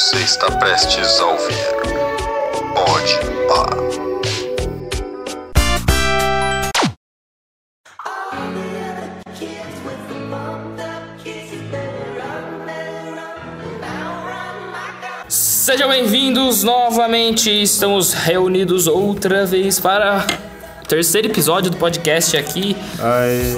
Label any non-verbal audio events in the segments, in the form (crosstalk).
Você está prestes a ouvir. Pode pá. Sejam bem-vindos novamente. Estamos reunidos outra vez para o terceiro episódio do podcast aqui. Ai,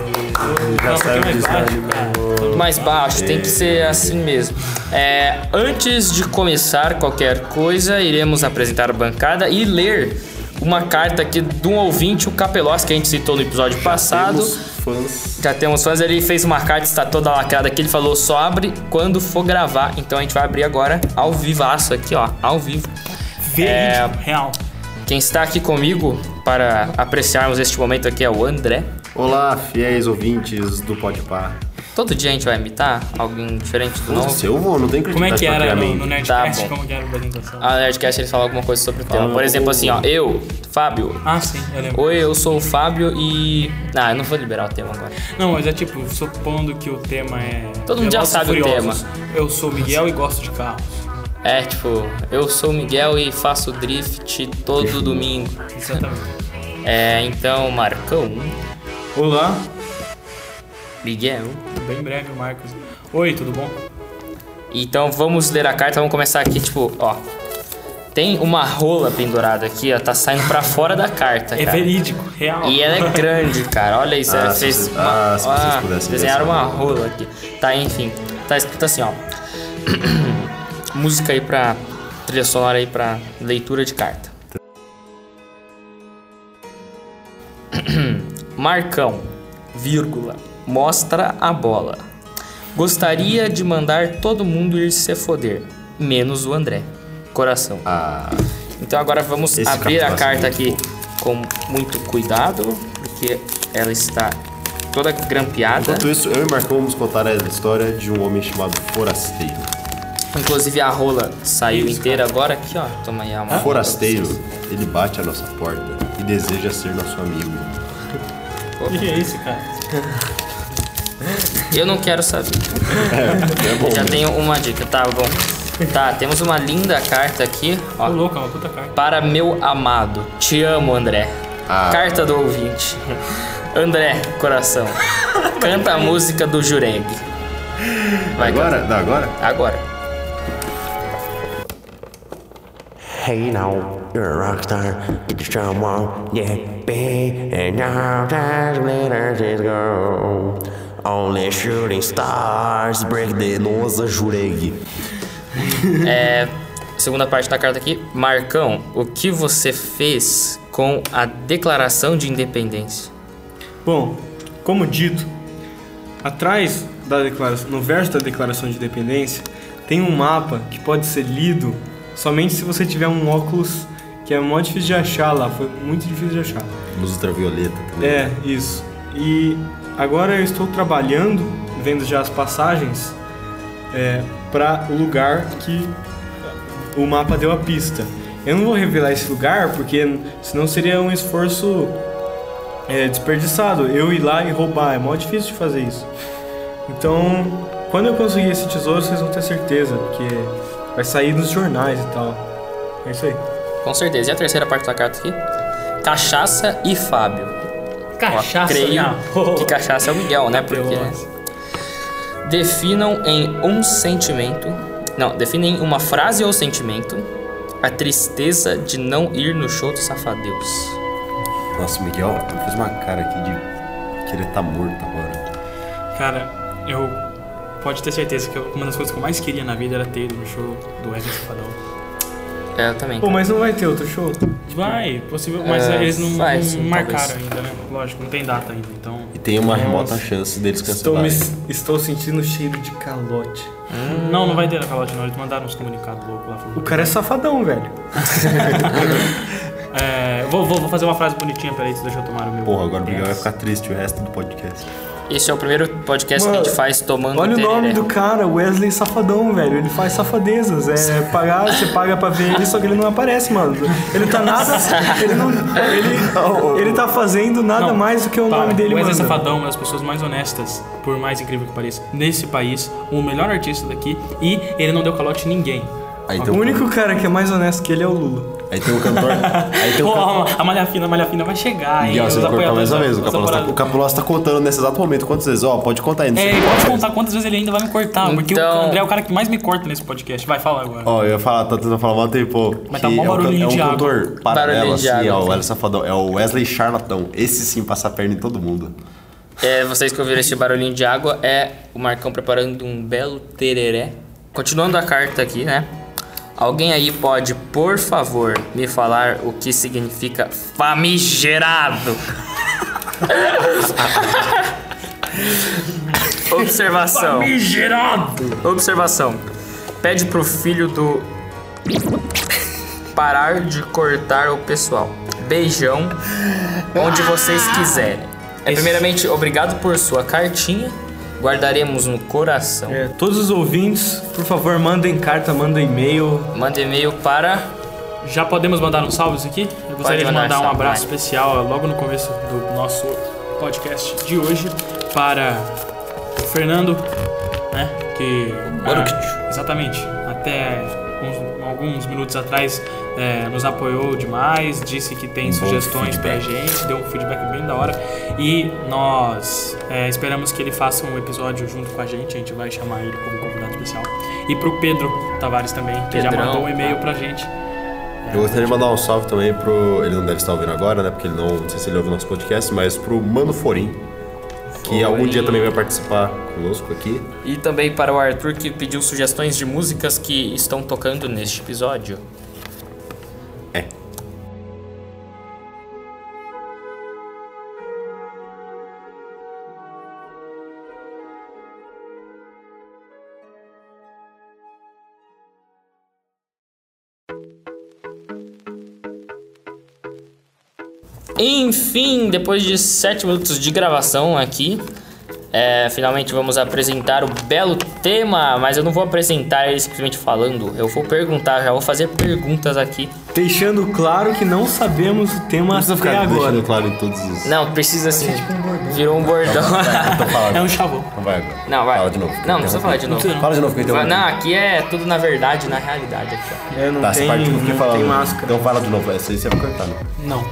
já saiu o Mais baixo, tem que ser assim mesmo. É, antes de começar qualquer coisa, iremos apresentar a bancada e ler uma carta aqui de um ouvinte, o Capelós, que a gente citou no episódio passado. Temos fãs. Já temos fãs, ele fez uma carta, está toda lacrada aqui, ele falou só abre quando for gravar. Então a gente vai abrir agora ao vivaço aqui, ó, ao vivo. É, real. Quem está aqui comigo para apreciarmos este momento aqui é o André. Olá, fiéis ouvintes do Podpah. Todo dia a gente vai imitar alguém diferente do Não novo. sei, eu vou, não tem Como é que era no, no Nerdcast? Tá como que era a apresentação? A Nerdcast ele fala alguma coisa sobre o tema. Por exemplo, assim, ó, eu, Fábio. Ah, sim, eu lembro. Oi, eu sou o Fábio e. Ah, eu não vou liberar o tema agora. Não, mas é tipo, supondo que o tema é. Todo mundo já sabe o Furiosos. Eu sou o Miguel e gosto de carros. É, tipo, eu sou o Miguel e faço drift todo domingo. Exatamente. É, então, Marcão, Olá. Miguel. Bem breve, o Marcos. Oi, tudo bom? Então vamos ler a carta, vamos começar aqui, tipo, ó. Tem uma rola pendurada aqui, ó, tá saindo pra fora da carta, É cara. verídico, real. E ela é grande, cara. Olha isso, Ah, ela se fez vocês- uma, ah, se vocês ah, pudessem desenharam uma rola. rola aqui. Tá, enfim. Tá escrito assim, ó. (clears throat) Música aí pra trilha sonora aí pra leitura de carta. (clears throat) Marcão, vírgula, mostra a bola. Gostaria de mandar todo mundo ir se foder, menos o André. Coração. Ah, Então agora vamos abrir a carta aqui com muito cuidado, porque ela está toda grampeada. enquanto isso, eu e Marcão vamos contar a história de um homem chamado Forasteiro. Inclusive a rola saiu inteira agora aqui, ó. Toma aí a mão. Forasteiro, ele bate a nossa porta e deseja ser nosso amigo. O que é isso, cara? (laughs) Eu não quero saber. É bom. Já tenho uma dica, tá bom. Tá, temos uma linda carta aqui, ó. louco, é uma puta carta. Para meu amado. Te amo, André. Ah. Carta do ouvinte. André, coração. Canta a música do Jureg. Vai, Agora? Dá agora? Agora. Hey now, you're a rock star, get your strong on, yeah, babe, and now to let days go. Only shooting stars break the nose, jurei. É, segunda parte da carta aqui. Marcão, o que você fez com a declaração de independência? Bom, como dito, atrás da declaração, no verso da declaração de independência, tem um mapa que pode ser lido somente se você tiver um óculos que é mó difícil de achar lá, foi muito difícil de achar. Luz ultravioleta também. É, isso. E agora eu estou trabalhando, vendo já as passagens, é, para o lugar que o mapa deu a pista. Eu não vou revelar esse lugar porque senão seria um esforço é, desperdiçado. Eu ir lá e roubar, é mó difícil de fazer isso. Então, quando eu conseguir esse tesouro, vocês vão ter certeza, porque vai sair nos jornais e tal. É isso aí. Com certeza. E a terceira parte da carta aqui? Cachaça e Fábio. Cachaça, Ó, porra. que cachaça é o Miguel, né? (laughs) Porque Deus. definam em um sentimento. Não, definem uma frase ou sentimento a tristeza de não ir no show do Safadeus. Nossa, o Miguel fez uma cara aqui de que ele tá morto agora. Cara, eu. Pode ter certeza que uma das coisas que eu mais queria na vida era ter ido no show do Wesley Safadão. É, eu também. Pô, mas não vai ter outro show? Vai, possível, mas É, eles não, vai, não sim, marcaram talvez. ainda, né? Lógico, não tem data ainda, então. E tem uma Nossa. remota chance deles Estou, cancelarem. me, estou sentindo cheiro de calote. Não, não vai ter calote não, eles mandaram uns comunicados loucos lá. O cara é safadão, velho. (laughs) É, vou, vou, vou fazer uma frase bonitinha, peraí, deixa eu tomar o meu. Porra, agora o Miguel vai ficar triste o resto do podcast. Esse é o primeiro podcast que a Mano, gente faz tomando Olha o tereré. nome do cara, Wesley Safadão, velho. Ele faz safadezas. É pagar, você paga pra ver ele, só que ele não aparece, mano. Ele tá nada. Ele não. Ele, ele tá fazendo nada Não, mais do que o para. nome dele, O Wesley mano. Safadão é uma das pessoas mais honestas, por mais incrível que pareça, nesse país, o melhor artista daqui, e ele não deu calote em ninguém. Aí tem O um, único cara que é mais honesto que ele é o Lula. aí tem um cantor. Aí tem um (laughs) Pô, cantor. a malha fina, a malha fina vai chegar, hein? Miguel, você cortar mais apoiadores uma vez. O Capuloso tá, o Capuloso tá contando nesse exato momento. Quantas vezes? Ó, pode contar sei É, pode contar quantas vezes ele ainda vai me cortar, porque o Então- André é o cara que mais me corta nesse podcast. Vai, fala agora. Ó, eu ia falar, tá tentando falar mal tempo. Mas tá mó é um, barulhinho é um de água. cantor paralelo, assim, água, ó, sim. o Wesley Safadão. É o Wesley Charlatão. Esse sim passa a perna em todo mundo. É, vocês que ouviram esse barulhinho de água, é o Marcão preparando um belo tereré. Continuando a carta aqui, né? Alguém aí pode, por favor, me falar o que significa famigerado? (laughs) Observação. Famigerado! Observação. Pede pro filho do parar de cortar o pessoal. Beijão onde vocês quiserem. É, primeiramente, obrigado por sua cartinha. Guardaremos no coração. É, todos os ouvintes, por favor, mandem carta, mandem e-mail. Manda e-mail para. Já podemos mandar um salve aqui? Eu gostaria de mandar mandar um abraço vai. especial logo no começo do nosso podcast de hoje para o Fernando, né? Que. ah, exatamente. Até alguns minutos atrás é, nos apoiou demais, disse que tem Um sugestões pra gente, deu um feedback bem da hora. E nós é, esperamos que ele faça um episódio junto com a gente, a gente vai chamar ele como convidado especial. E pro Pedro Tavares também, que já Pedrão, mandou um e-mail tá. pra gente. Eu gostaria de mandar um salve também pro. Ele não deve estar ouvindo agora, né? Porque ele não. Não sei se ele ouve nosso podcast, mas pro Mano Forim. Que algum dia também vai participar conosco aqui. E também para o Arthur que pediu sugestões de músicas que estão tocando neste episódio. Enfim, depois de sete minutos de gravação aqui, é, finalmente vamos apresentar o belo tema, mas eu não vou apresentar ele simplesmente falando, eu vou perguntar, já vou fazer perguntas aqui. Deixando claro que não sabemos o tema Não precisa até ficar agora. deixando claro em todos os. Não, precisa assim, virou um bordão. Então fala. (laughs) É um chavão. Não vai agora. Não, vai. Fala de novo. Não, não precisa falar de novo. Fala de novo que eu Vai-. Não, aqui é tudo na verdade, na realidade aqui, ó. É, não Tá, essa tem, parte eu não fiquei não falando. tem máscara. Então fala de novo. Essa aí você vai cortar, né? Não.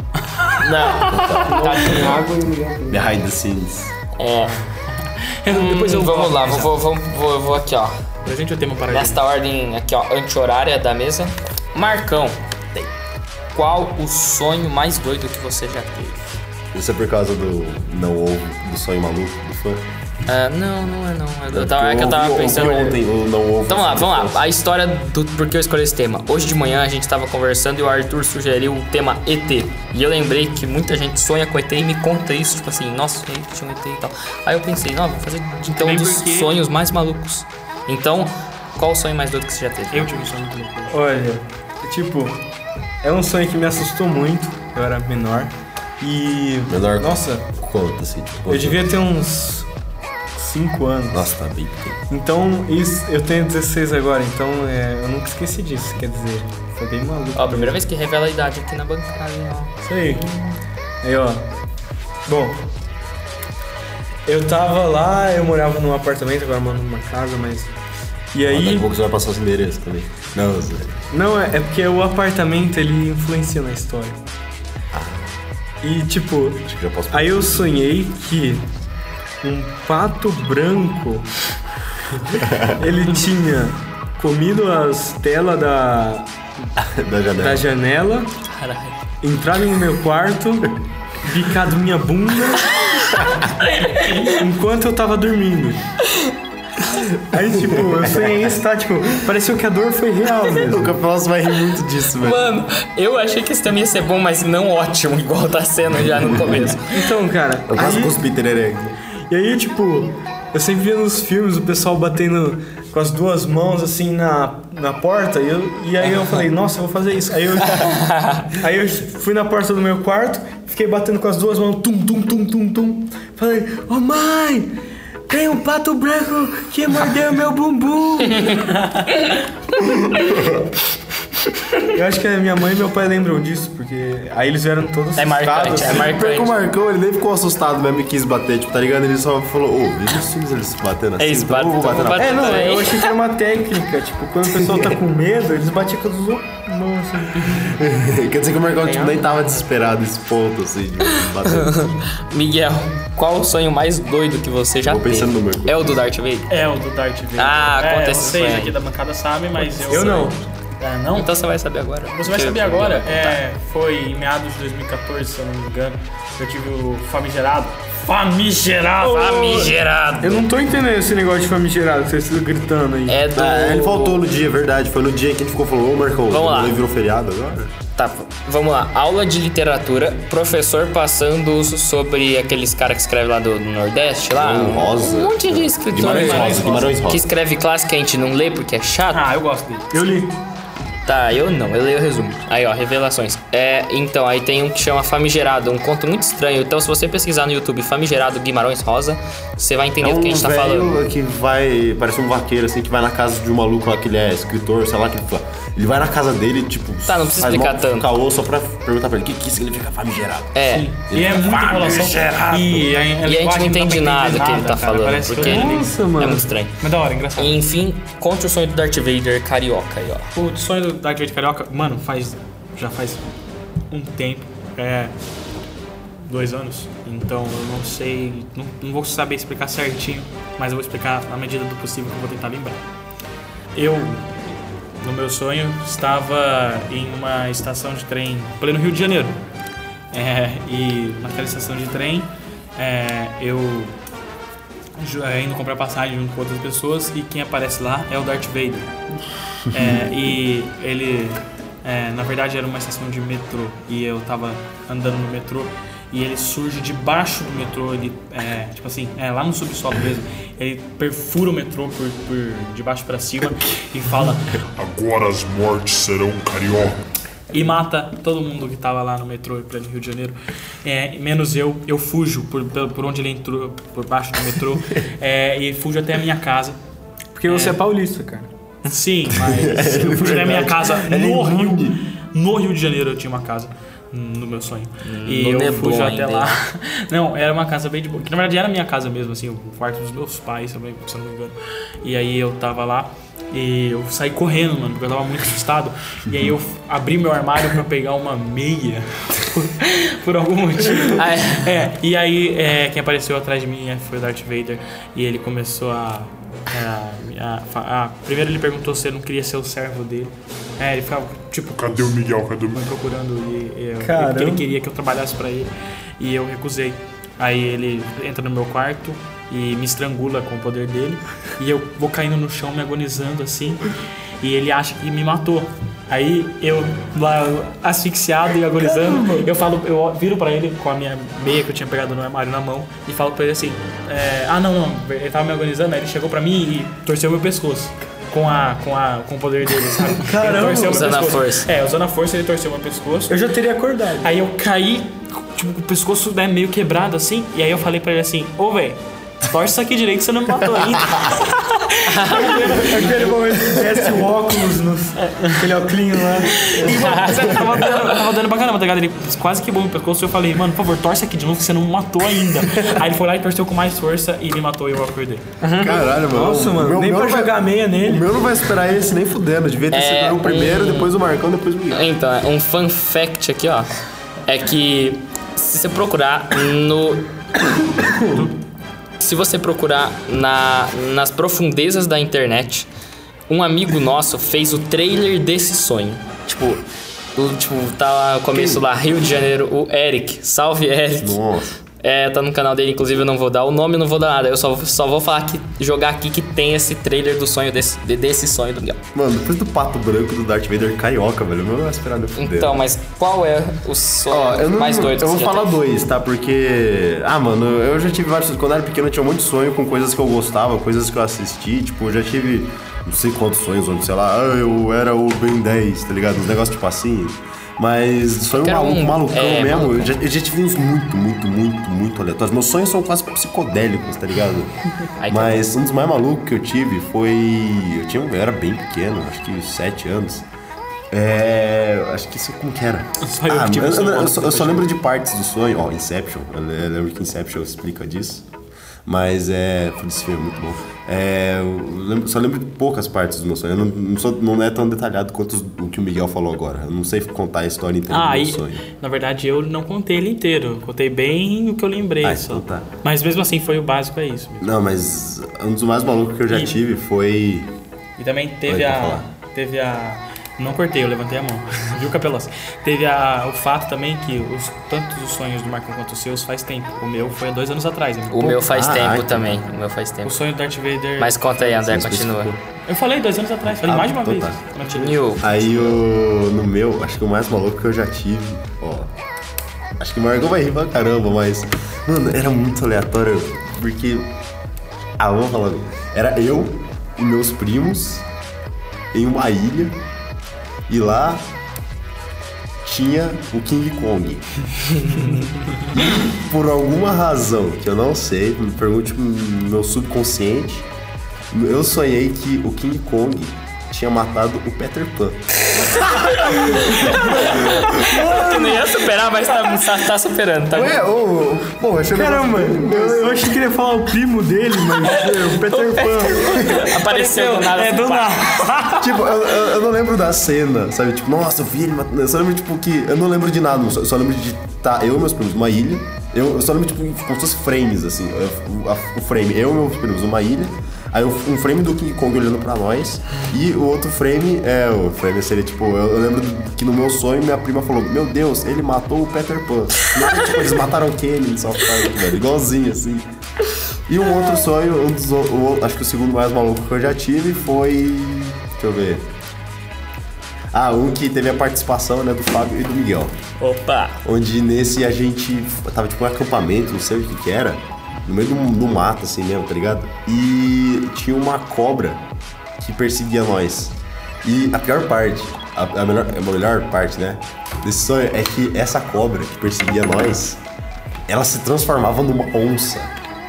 Não, tadinho. Behind the scenes. É. Depois eu Hum, vamos lá, vou, vou, vou, vou aqui, ó. Presente o tema para ele. Nesta ordem aqui, ó, anti-horária da mesa. Marcão, qual o sonho mais doido que você já teve? Isso é por causa do não ovo, do sonho maluco do fã. Ah, não, não é não. Eu tava, é que eu tava ouvi- pensando. ouvi ontem o não ovo. Então vamos lá, vamos lá. A história do porquê eu escolhi esse tema. Hoje de manhã a gente tava conversando e o Arthur sugeriu o tema ET. E eu lembrei que muita gente sonha com ET e me conta isso, tipo assim, nossa, que tinha um ET e tal. Aí eu pensei, não, vou fazer então um dos porque- sonhos mais malucos. Então, qual o sonho mais doido que você já teve? Eu tive um sonho muito louco. Olha, tipo, é um sonho que me assustou muito. Eu era menor. E. Menor Nossa, Conta, assim. Tipo, eu devia ter uns 5 anos. Nossa, tá bem pequeno. Então, isso, eu tenho 16 agora, então é, eu nunca esqueci disso, quer dizer, foi bem maluco. Ó, a primeira vez que revela a idade aqui na bancada, ó. Isso aí. Aí, ó. Bom, eu tava lá, eu morava num apartamento, agora moro numa casa, mas. E Daqui aí. a pouco você vai passar os endereços também. Não, Zé. Não, é, é porque o apartamento ele influencia na história. E tipo, Acho que já posso aí eu sonhei que um pato branco (laughs) ele tinha comido as telas da, da janela. da janela, entrado no meu quarto, bicado minha bunda (laughs) enquanto eu tava dormindo. (laughs) Aí, tipo, eu sonhei isso, tá? Tipo, pareceu que a dor foi real mesmo. O Capeloso vai rir muito disso, velho. Mano, eu achei que esse tema ia ser bom, mas não ótimo, (laughs) igual tá sendo já no começo. Então, cara, Eu quase aí, cuspi tereré. e aí, tipo, eu sempre via nos filmes o pessoal batendo com as duas mãos assim na, na porta, e, eu, e aí eu falei, nossa, eu vou fazer isso. Aí eu, (laughs) aí eu fui na porta do meu quarto, fiquei batendo com as duas mãos, tum, tum, tum, tum, tum. Falei, ô mãe, tem um pato branco que mordeu meu bumbum. (laughs) Eu acho que a minha mãe e meu pai lembram disso, porque aí eles vieram todos É marcante, assustados, é assim. Pior que o marcante. Marcão, ele nem ficou assustado mesmo e quis bater, tipo, tá ligado? Ele só falou, ô, veja os filmes eles se batendo assim. Eles então batem, eu vou bater então na É, não, também. eu achei que era uma técnica, tipo, quando o pessoal tá com medo, eles batiam com duas mãos assim. Quer dizer que o Marcão tipo, nem tava desesperado nesse ponto, assim, de bater. (laughs) Miguel, qual o sonho mais doido que você já Tô teve? pensando no meu. É o do Darth Vader? É o do Darth Vader. Ah, é, conta esse Vocês aqui da bancada sabem, mas eu... Eu não. É, não? Então você vai saber agora. Você vai saber agora, é, foi em meados de 2014, se eu não me engano, eu tive o famigerado. Famigerado! Famigerado. Eu não tô entendendo esse negócio de famigerado, vocês estão gritando aí. É do... Ah, ele faltou no dia, é verdade. Foi no dia que a gente ficou falou, ô Marcão, Vamos lá. ele virou feriado agora? Tá, vamos lá. Aula de literatura, professor passando sobre aqueles caras que escrevem lá do, do Nordeste, lá. Guimarães Rosa. Um monte de escritor Guimarães Rosa, Guimarães que Rosa. escreve clássico que a gente não lê porque é chato. Ah, eu gosto dele. Eu li. Tá, eu não, eu leio o resumo. Aí, ó, revelações. É, então, aí tem um que chama Famigerado, um conto muito estranho. Então, se você pesquisar no YouTube Famigerado Guimarães Rosa, você vai entender É do que a um gente tá falando. que vai, parece um vaqueiro, assim, que vai na casa de um maluco lá, que ele é escritor, sei lá, que ele, fala- ele vai na casa dele, tipo, Tá, não precisa faz explicar mó tanto. caô só pra perguntar pra ele, o que, que significa famigerado? É. E é muita enrolação. E a, E a gente não entende nada que ele tá falando, porque ele Nossa, é mano. muito estranho. Mas da hora, engraçado. E, enfim, conte o sonho do Darth Vader carioca aí, ó. O sonho do Darth Vader Carioca, mano, faz. Já faz um tempo. É. Dois anos. Então eu não sei. Não, não vou saber explicar certinho, mas eu vou explicar na medida do possível que eu vou tentar lembrar. Eu, no meu sonho, estava em uma estação de trem pleno Rio de Janeiro. É, e naquela estação de trem, é, eu é, indo comprar passagem junto com outras pessoas e quem aparece lá é o Darth Vader. (laughs) É, e ele, é, na verdade, era uma estação de metrô e eu tava andando no metrô e ele surge debaixo do metrô, ele, é, tipo assim, é, lá no subsolo mesmo, ele perfura o metrô por, por de baixo pra cima e fala Agora as mortes serão carioca. e mata todo mundo que tava lá no metrô em pleno Rio de Janeiro. É, menos eu, eu fujo por, por por onde ele entrou, por baixo do metrô, (laughs) é, e fujo até a minha casa. Porque você é paulista, cara. Sim, mas (laughs) eu fugi da minha casa no Rio. No Rio de Janeiro eu tinha uma casa. No meu sonho. E No eu fujo até lá. (laughs) Não, era uma casa bem de boa. Que na verdade era minha casa mesmo, assim, o quarto dos meus pais, também, se eu não me engano. E aí eu tava lá e eu saí correndo, mano, porque eu tava muito assustado. E aí eu f- abri meu armário pra pegar uma meia. (laughs) Por, por algum motivo. (laughs) Ah, é? É, e aí é, quem apareceu atrás de mim é, foi o Darth Vader e ele começou a, a, a- a- Primeiro ele perguntou se eu não queria ser o servo dele. É, ele ficava, tipo, Cadê o Miguel? Cadê o Miguel? procurando e, e ele queria que eu trabalhasse pra ele e eu recusei. Aí ele entra no meu quarto e me estrangula com o poder dele e eu vou caindo no chão me agonizando assim e ele acha que me matou. Aí eu lá asfixiado e agonizando, eu falo, eu viro pra ele com a minha meia que eu tinha pegado no armário na mão e falo pra ele assim: é, "Ah, não, não, ele tava me agonizando". Aí ele chegou pra mim e torceu meu pescoço. Com, a, com, a, com o poder dele, sabe? Caramba! Ele torceu meu Usando a pescoço. força. É, usando a força ele torceu meu pescoço. Eu já teria acordado. Aí eu caí, tipo, com o pescoço né, meio quebrado assim. E aí eu falei pra ele assim: Ô, velho, torce isso aqui direito que você não me matou ainda. Aquele momento que desce o óculos, no, aquele óculos lá. E, eu tava dando, tava dando pra caramba, tá ligado? Ele quase quebrou meu pescoço. Eu falei, mano, por favor, torce aqui de novo que você não me matou ainda. aí ele foi lá e torceu com mais força e me matou e eu acordei. Caralho, mano. Nossa, O mano, meu- nem meu pra vai- jogar meia O nele. meu não vai esperar esse nem fudendo. Devia ter É, sido o primeiro, um- depois o Marcão, depois o Miguel. Então, é, um fun fact aqui, ó. É que se você procurar no. (coughs) (coughs) se você procurar na, nas profundezas da internet, um amigo nosso fez o trailer desse sonho. Tipo, o, tipo tá lá no começo lá, Rio de Janeiro, o Eric. Salve, Eric. Nossa. É, tá no canal dele, inclusive eu não vou dar o nome, eu não vou dar nada. Eu só, só vou falar que jogar aqui que tem esse trailer do sonho desse, de- desse sonho do Miguel. Mano, depois do pato branco do Darth Vader carioca, velho, o meu não vai esperar fudendo. Então, mas qual é o sonho Ó, eu não, mais doido Eu vou falar dois, tá? Porque. Ah, mano, eu já tive vários. Quando eu era pequeno, eu tinha muito sonho com coisas que eu gostava, coisas que eu assisti. Tipo, eu já tive não sei quantos sonhos, onde, sei lá, ah, eu era o Ben 10, tá ligado? Uns negócios tipo assim. Mas Que era maluco, um- malucão é, mesmo. malucão. Eu, já, eu já tive uns muito, muito, muito, muito aleatórios. Meus sonhos são quase psicodélicos, tá ligado? (laughs) Que Mas um dos mais malucos que eu tive foi. Eu, tinha, eu era bem pequeno, acho que 7 anos. É. Acho que isso como que era? Só eu ah, que tive eu, esse eu- eu encontro só, eu só lembro de partes do sonho. Ó, Inception. Eu le- eu lembro que Inception explica disso. Mas é. Filme é muito bom. É, eu lembro- só lembro de poucas partes do meu sonho. Eu não, não, sou- não é tão detalhado quanto os- o que o Miguel falou agora. Eu não sei contar a história inteira Ah, do meu e, sonho. na verdade eu não contei ele inteiro. Contei bem o que eu lembrei Ah, só. então tá. Mas mesmo assim foi o básico, é isso. mesmo. Não, mas um dos mais malucos que eu já E- tive foi. E também teve a. Teve a. Não cortei, eu levantei a mão. (laughs) Viu, Capelos? Teve a, o fato também que os, tanto os sonhos do Marcão quanto os seus faz tempo. O meu foi há dois anos atrás. né? O meu faz Ah, tempo então. também. O meu faz O tempo. sonho do Darth Vader. Mas conta aí, André, continua. Eu falei dois anos atrás, falei Ah, mais de uma então vez. tá. Aí o. No meu, acho que o mais maluco que eu já tive, ó. Acho que o Margot vai rir pra caramba, mas. Mano, era muito aleatório. Porque. Ah, vamos falar. Era eu e meus primos em uma ilha. E lá tinha o King Kong. E por alguma razão que eu não sei, me pergunte meu subconsciente, eu sonhei que o King Kong tinha matado o Peter Pan. Tu não ia superar, mas tá, tá, tá superando, tá Ué, ô, pô, achei Caramba, eu, eu achei que ele ia falar o primo dele, mas (laughs) o Peter Pan. Apareceu do nada. É, do nada. (laughs) Tipo, eu, eu- eu não lembro da cena, sabe? Tipo, nossa, eu vi ele matando. Eu só lembro, tipo, que. Eu não lembro de nada, eu só, só lembro de tá eu e meus primos numa ilha. Eu, eu só lembro, tipo, como se fosse frames, assim. o frame, eu e meus primos numa ilha. Aí um frame do King Kong olhando pra nós. E o outro frame, é, o frame seria tipo, eu, eu lembro que no meu sonho minha prima falou: Meu Deus, ele matou o Peter Pan. Não, tipo, eles mataram o Kenny South Park, velho. Igualzinho, assim. E um outro sonho, um dos, o- acho que o segundo mais maluco que eu já tive foi. Deixa eu ver. Ah, um que teve a participação né, do Fábio e do Miguel. Opa! Onde nesse a gente tava tipo um acampamento, não sei o que que era, no meio do, do mato, assim mesmo, tá ligado? E tinha uma cobra que perseguia nós. E a pior parte, a, a melhor, a melhor parte, né, desse sonho é que essa cobra que perseguia nós, ela se transformava numa onça.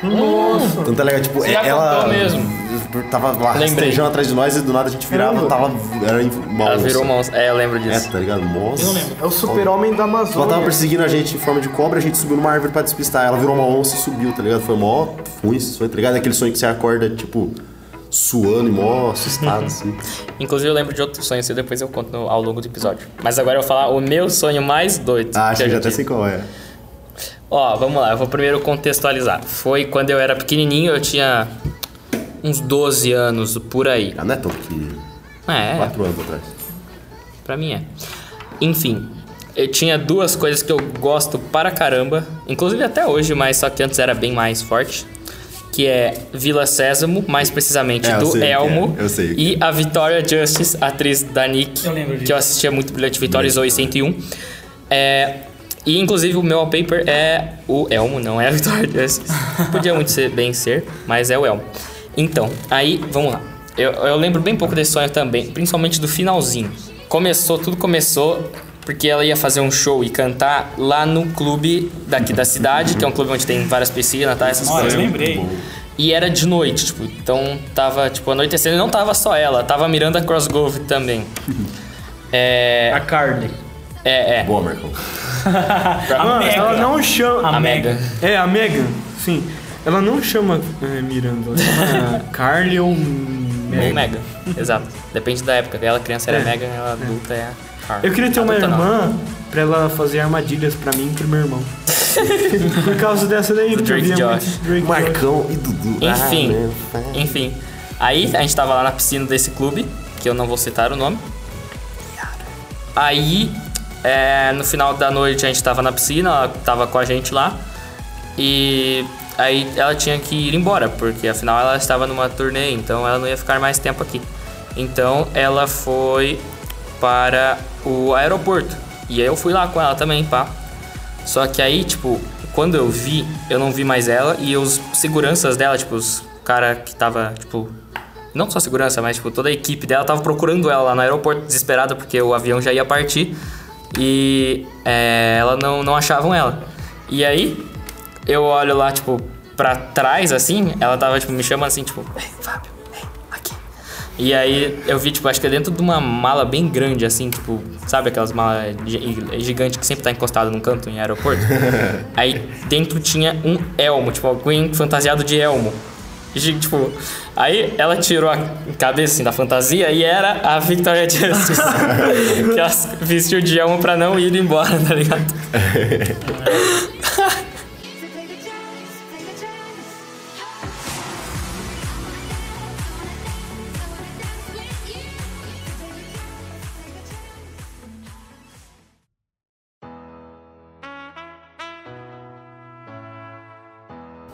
Nossa! Então tá ligado? Tipo, Você já ela. contou mesmo. Tava lá Lembrei. rastejando atrás de nós e do nada a gente virava, tava. Era uma Ela virou uma onça. É, eu lembro É, disso. tá ligado? Nossa. Eu não lembro. É o super-homem da Ela tava Amazônia. perseguindo a gente em forma de cobra, a gente subiu numa árvore pra despistar. Ela virou uma onça e subiu, tá ligado? Foi mó ruim esse sonho, tá ligado? Aquele sonho que você acorda, tipo, suando e mó assustado, (laughs) assim. Inclusive, eu lembro de outro sonho, assim, depois eu conto no- ao longo do episódio. Mas agora eu vou falar o meu sonho mais doido. Ah, acho eu que já já até tive. sei qual é. Ó, vamos lá, eu vou primeiro contextualizar. Foi quando eu era pequenininho, eu tinha uns 12 anos, por aí. Ah, não é tão pequenininho. É, Quatro anos atrás. pra mim é. Enfim, eu tinha duas coisas que eu gosto para caramba, inclusive até hoje, mas só que antes era bem mais forte. Que é Vila Sésamo, mais precisamente É, do sei é, Elmo. eu sei E a Victoria Justice, atriz da Nick. Eu lembro disso. Que eu assistia muito Brilhante Vitória e Zoe 101. É, e inclusive o meu wallpaper é o Elmo, não é a (laughs) Justice. Podia muito ser, bem ser, mas é o Elmo. Então, aí, vamos lá. Eu, eu lembro bem pouco desse sonho também, principalmente do finalzinho. Começou, tudo começou porque ela ia fazer um show e cantar lá no clube daqui da cidade, que é um clube onde tem várias piscinas, tá? Essas Olha, coisas. eu lembrei. E era de noite, tipo, então tava, tipo, anoitecendo e não tava só ela, tava a Miranda Crossgrove também. (laughs) É. A Carly. É, é. Boa, (laughs) Marcão. Ah, Megan. ela não chama. A Megan. É, a Megan, sim. Ela não chama é, Miranda, ela chama (laughs) Carly ou Ou Megan. Megan. Exato. Depende da época. Ela criança era É. Megan, ela adulta é a Carly. Eu queria ter uma Adulta não. irmã pra ela fazer armadilhas pra mim e pro meu irmão. (laughs) Por causa dessa daí, Do Drake Josh. Drake Josh. Marcão e Dudu. Enfim, Ah, enfim. Aí a gente tava lá na piscina desse clube, que eu não vou citar o nome. Aí, é, no final da noite a gente tava na piscina, ela tava com a gente lá. E aí ela tinha que ir embora, porque afinal ela estava numa turnê, então ela não ia ficar mais tempo aqui. Então ela foi para o aeroporto. E aí eu fui lá com ela também, pá. Só que aí, tipo, quando eu vi, eu não vi mais ela e os seguranças dela, tipo, os cara que tava, tipo, não só segurança, mas tipo, toda a equipe dela tava procurando ela lá no aeroporto, desesperada, porque o avião já ia partir e é, ela não, não achavam ela. E aí, eu olho lá, tipo, pra trás, assim, ela tava, tipo, me chamando assim, tipo, ei, Fábio, ei, aqui. E aí eu vi, tipo, acho que é dentro de uma mala bem grande, assim, tipo, sabe aquelas malas gi- gigantes que sempre tá encostado num canto em aeroporto? (laughs) aí dentro tinha um elmo, tipo, alguém fantasiado de elmo. Tipo, aí ela tirou a cabeça assim, da fantasia e era a Victoria Justice. (laughs) que ela vestiu de elmo pra não ir embora, tá ligado? (laughs)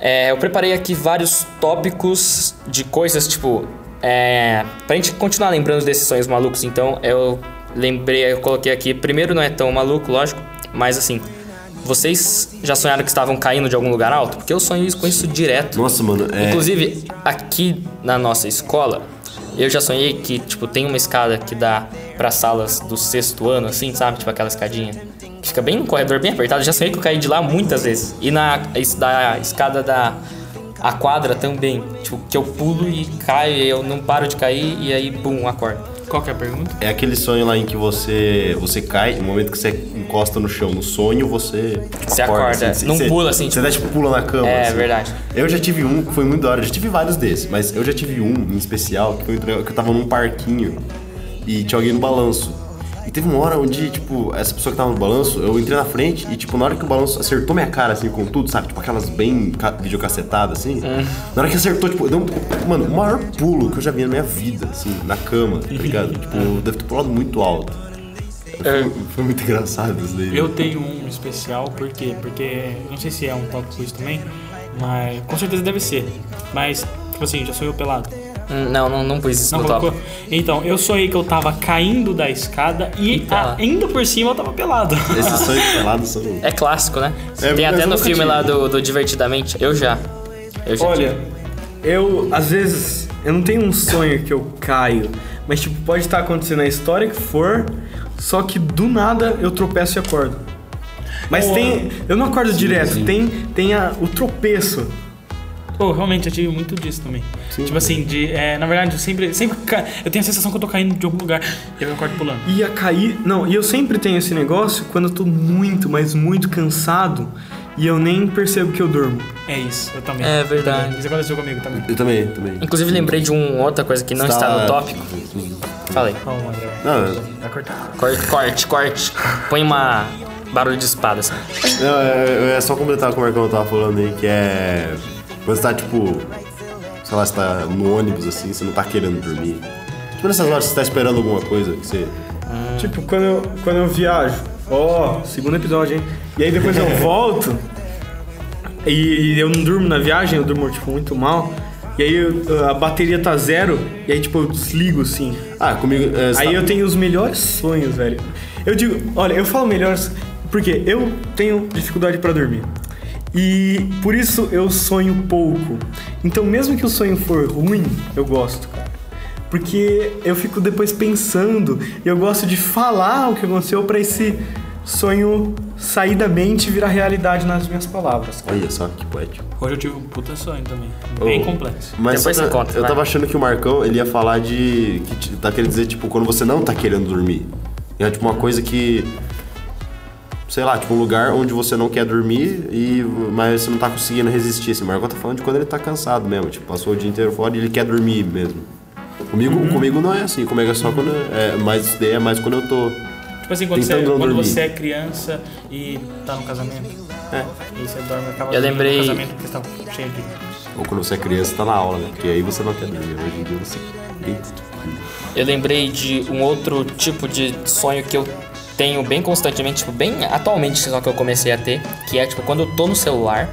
É, eu preparei aqui vários tópicos de coisas, tipo, é, pra gente continuar lembrando desses sonhos malucos, então eu lembrei, eu coloquei aqui, primeiro não é tão maluco, lógico, mas assim, vocês já sonharam que estavam caindo de algum lugar alto? Porque eu sonho isso com isso direto. Nossa, mano, é. Inclusive, aqui na nossa escola, eu já sonhei que, tipo, tem uma escada que dá para salas do sexto ano, assim, sabe? Tipo aquela escadinha. Fica bem no corredor, bem apertado. Já sonhei que eu caí de lá muitas vezes. E na da escada da a quadra também. Tipo, que eu pulo e caio e eu não paro de cair e aí, bum, acordo. Qual que é a pergunta? É aquele sonho lá em que você você cai, no momento que você encosta no chão, no sonho, você Você acorda, assim, não você- pula, assim, Você dá tipo pula na cama. É, assim. verdade. Eu já tive um que foi muito da hora, eu já tive vários desses, mas eu já tive um em especial que foi que eu tava num parquinho e tinha alguém no balanço. Teve uma hora onde, tipo, essa pessoa que tava no balanço, eu entrei na frente e, tipo, na hora que o balanço acertou minha cara, assim, com tudo, sabe? Tipo, aquelas bem ca- videocacetadas, assim. Hum. Na hora que acertou, tipo, deu um, mano, o maior pulo que eu já vi na minha vida, assim, na cama, tá ligado? (laughs) tipo, eu devo ter pulado muito alto. Foi, foi muito engraçado isso daí. Eu tenho um especial, por quê? Porque, não sei se é um tópico isso também, mas com certeza deve ser. Mas, tipo assim, já sou eu pelado. Não, não, não pus isso Não no colocou? top. Então, eu sonhei que eu tava caindo da escada e Eita. ainda por cima eu tava pelado. Esses (laughs) sonhos pelados são... É clássico, né? É, Tem até no filme tive. lá do, do Divertidamente. Eu já. Eu já Olha, tive. eu, às vezes, eu não tenho um sonho que eu caio, mas, tipo, pode estar acontecendo a história que for, só que do nada eu tropeço e acordo. Mas tem. Eu não acordo direto, tem, tem a, o tropeço. Pô, realmente, eu tive muito disso também. tipo assim, de, é, na verdade, eu sempre, sempre ca- eu tenho a sensação que eu tô caindo de algum lugar e eu acordo pulando. Ia cair. Não, e eu sempre tenho esse negócio quando eu tô muito, mas muito cansado e eu nem percebo que eu durmo. É isso, eu também. É verdade. Isso aconteceu comigo também. Eu também, também. Inclusive, lembrei de uma outra coisa que não Está- está no tópico. Falei. Não, Vai cortar. Corte, corte, corte. Põe uma barulho de espada, assim. Não, é, é só completar como é que eu tava falando aí, que é. Quando você tá tipo. Sei lá, você tá no ônibus assim, você não tá querendo dormir. Tipo nessas horas você tá esperando alguma coisa que você. Tipo, quando eu, quando eu viajo, ó, segundo episódio, hein? E aí depois eu (laughs) volto e, e eu não durmo na viagem, eu durmo, tipo, muito mal. E aí eu- a bateria tá zero, e aí, tipo, eu desligo, assim. Ah, comigo. é, Aí tá- eu tenho os melhores sonhos, velho. Eu digo, olha, eu falo melhores porque eu tenho dificuldade pra dormir. E por isso eu sonho pouco. Então, mesmo que o sonho for ruim, eu gosto, cara. Porque eu fico depois pensando e eu gosto de falar o que aconteceu pra esse sonho sair da mente e virar realidade nas minhas palavras. Olha só que poético. Hoje eu tive um puta sonho também. Bem complexo. Mas Depois você conta, Eu vai. tava achando que o Marcão ele ia falar de. que tá querendo dizer, tipo, quando você não tá querendo dormir. É tipo uma coisa que. Sei lá, tipo um lugar onde você não quer dormir, e, mas você não tá conseguindo resistir. Assim, o Marcão tá falando de quando ele tá cansado mesmo. Tipo, passou o dia inteiro fora e ele quer dormir mesmo. Comigo, Uhum. comigo não é assim, comigo é só quando. É, mas isso daí é mais quando eu tô. Tipo assim, quando, você, quando dormir. você é criança e tá no casamento. É. E você dorme acaba Eu dormindo lembrei- no casamento porque você tá cheio de. Ou quando você é criança, tá na aula, né? Porque aí você não quer dormir. Hoje em dia você. Eu lembrei de um outro tipo de sonho que eu tenho bem constantemente, tipo, bem atualmente, só que eu comecei a ter, que é tipo quando eu tô no celular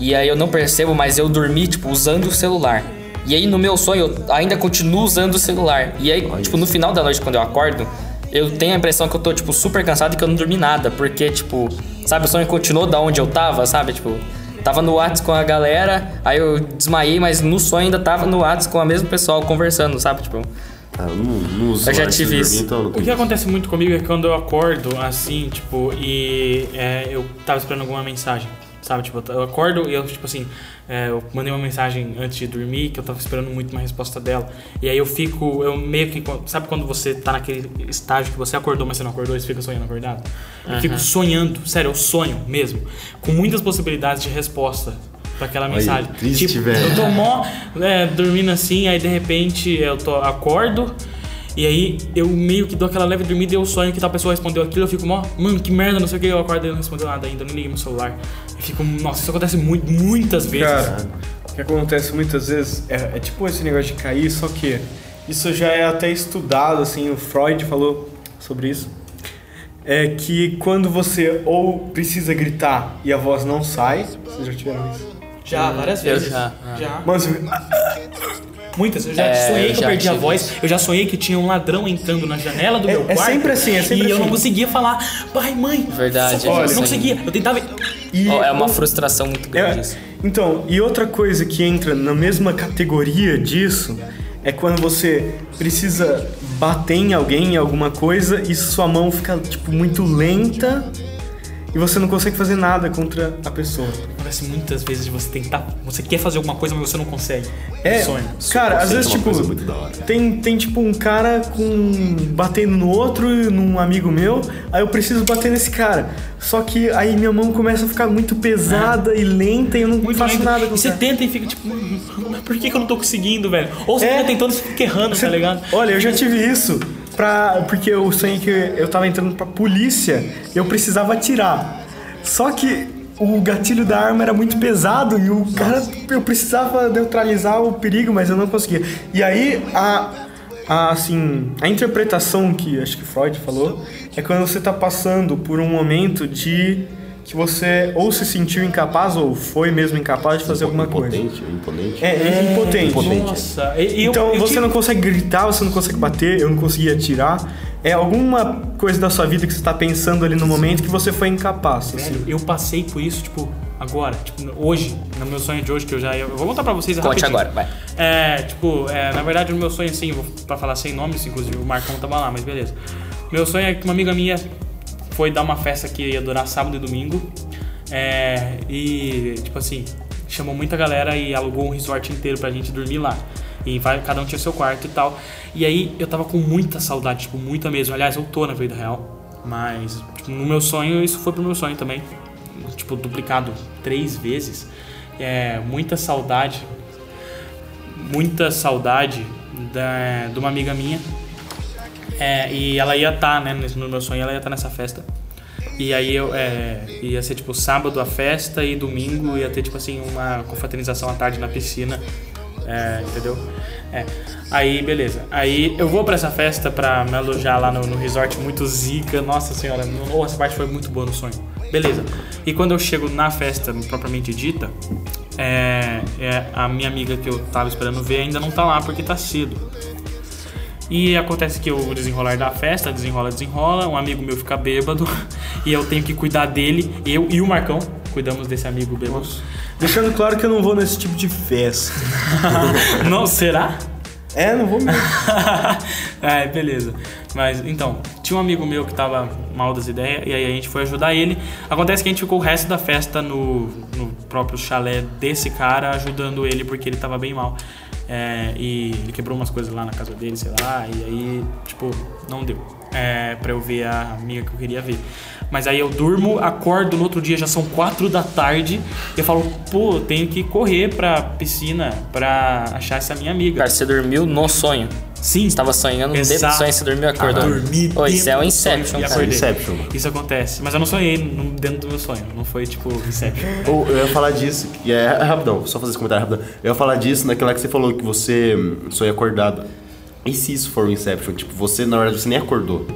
e aí eu não percebo, mas eu dormi, tipo, usando o celular. E aí no meu sonho eu ainda continuo usando o celular. E aí, tipo, no final da noite, quando eu acordo, eu tenho a impressão que eu tô, tipo, super cansado e que eu não dormi nada. Porque, tipo, sabe, o sonho continuou da onde eu tava, sabe? Tipo, tava no Whats com a galera, aí eu desmaiei, mas no sonho ainda tava no Whats com a mesma pessoal conversando, sabe? Tipo, Ah, eu não, não uso Eu já tive dormir, isso. então eu não O que isso. acontece muito comigo é que quando eu acordo assim, tipo, e é, eu tava esperando alguma mensagem, Sabe, tipo, eu acordo e eu, tipo assim, é, eu mandei uma mensagem antes de dormir que eu tava esperando muito uma resposta dela. E aí eu fico, eu meio que. Sabe quando você tá naquele estágio que você acordou, mas você não acordou e você fica sonhando acordado? Eu fico sonhando, sério, eu sonho mesmo. Com muitas possibilidades de resposta pra aquela mensagem. triste, tipo, velho. eu tô mó é, dormindo assim, aí de repente eu tô, acordo. E aí eu meio que dou aquela leve dormida e eu sonho que tal pessoa respondeu aquilo, eu fico, mó, mano, que merda, não sei o que, eu acordo e não respondeu nada ainda, eu nem liguei meu celular. Eu fico, nossa, isso acontece muito, muitas vezes. Cara, o que acontece muitas vezes é, é tipo esse negócio de cair, só que isso já é até estudado, assim, o Freud falou sobre isso. É que quando você ou precisa gritar e a voz não sai, vocês já tiveram isso? Já, várias Eu vezes. já. Já. Mano, você... Muitas. Eu já É, sonhei eu que eu já perdi a tive voz. Eu já sonhei que tinha um ladrão entrando na janela do É- meu é quarto. sempre assim, é sempre E eu assim. não conseguia falar, pai, mãe. Verdade, socorro." eu eu não sonhei. conseguia. Eu tentava. E Ó, é uma frustração muito grande É, isso. então, e outra coisa que entra na mesma categoria disso é quando você precisa bater em alguém, em alguma coisa, e sua mão fica, tipo, muito lenta e você não consegue fazer nada contra a pessoa. Acontece muitas vezes de você tentar. Você quer fazer alguma coisa, mas você não consegue. É, Sonho. cara, às vezes, é tipo, tem, tem, tipo, um cara com batendo no outro, num amigo meu, aí eu preciso bater nesse cara. Só que aí minha mão começa a ficar muito pesada e lenta e eu não Muito faço lento. nada E você tenta e fica tipo, mas por que, que eu não tô conseguindo, velho? Ou você É. fica tentando e você fica errando, tá ligado? Olha, eu já tive isso. Pra, porque eu sonhei que eu tava entrando pra polícia e eu precisava atirar. Só que o gatilho da arma era muito pesado e o cara. Eu precisava neutralizar o perigo, mas eu não conseguia. E aí a. a, assim, a interpretação que acho que Freud falou é quando você tá passando por um momento de que você ou se sentiu incapaz ou foi mesmo incapaz de fazer alguma coisa. Impotente, imponente. É, é impotente. Impotente. Nossa, eu- Então eu você tive- não consegue gritar, você não consegue bater, eu não conseguia atirar. É alguma coisa da sua vida que você tá pensando ali no momento que você foi incapaz. assim. Eu passei por isso, tipo, agora, tipo, hoje, no meu sonho de hoje, que eu já. Eu vou contar pra vocês Conte rapidinho. agora, vai. É, tipo, é, na verdade, o meu sonho, assim, vou pra falar sem nomes, inclusive o Marcão tava lá, mas beleza. Meu sonho é que uma amiga minha foi dar uma festa que ia durar sábado e domingo. É, e, tipo assim, chamou muita galera e alugou um resort inteiro pra gente dormir lá. E vai, cada um tinha seu quarto e tal. E aí eu tava com muita saudade, tipo, muita mesmo. Aliás, eu tô na vida real. Mas, tipo, no meu sonho, isso foi pro meu sonho também. Tipo, duplicado três vezes. É, muita saudade muita saudade da, de uma amiga minha. É, e ela ia estar, né, nesse- no meu sonho, ela ia estar nessa festa. E aí eu é, ia ser tipo sábado a festa e domingo ia ter tipo assim uma confraternização à tarde na piscina. É, entendeu? É. Aí, beleza. Aí eu vou pra essa festa pra me alojar lá no, no resort muito zica. Nossa senhora, oh, essa parte foi muito boa no sonho. Beleza. E quando eu chego na festa propriamente dita, é, é, a minha amiga que eu tava esperando ver ainda não tá lá porque tá cedo. E acontece que o desenrolar da festa, desenrola, desenrola, um amigo meu fica bêbado (laughs) e eu tenho que cuidar dele, eu e o Marcão cuidamos desse amigo bêbado. Deixando claro que eu não vou nesse tipo de festa. (laughs) Não, será? É, não vou mesmo. (laughs) é, beleza. Mas então, tinha um amigo meu que tava mal das ideias, e aí a gente foi ajudar ele. Acontece que a gente ficou o resto da festa no, no próprio chalé desse cara, ajudando ele porque ele tava bem mal. É, e ele quebrou umas coisas lá na casa dele, sei lá, e aí, tipo, não deu. É, pra eu ver a amiga que eu queria ver. Mas aí eu durmo, acordo no outro dia, já são quatro da tarde, e eu falo, pô, tenho que correr pra piscina pra achar essa minha amiga. Cara, você dormiu no sonho. Sim, Você tava sonhando Exato. sonho, você dormiu e acordou. dormi Ô, isso é um sonho Inception, cara. Inception. Isso acontece. Mas eu não sonhei dentro do meu sonho. Não foi tipo Inception. Ou eu ia falar disso, que é, (laughs) rapidão, só fazer esse comentário rapidão. Eu ia falar disso naquela que você falou que você hum, sonha acordado. E se isso for um Inception? Tipo, você, na verdade, você nem acordou.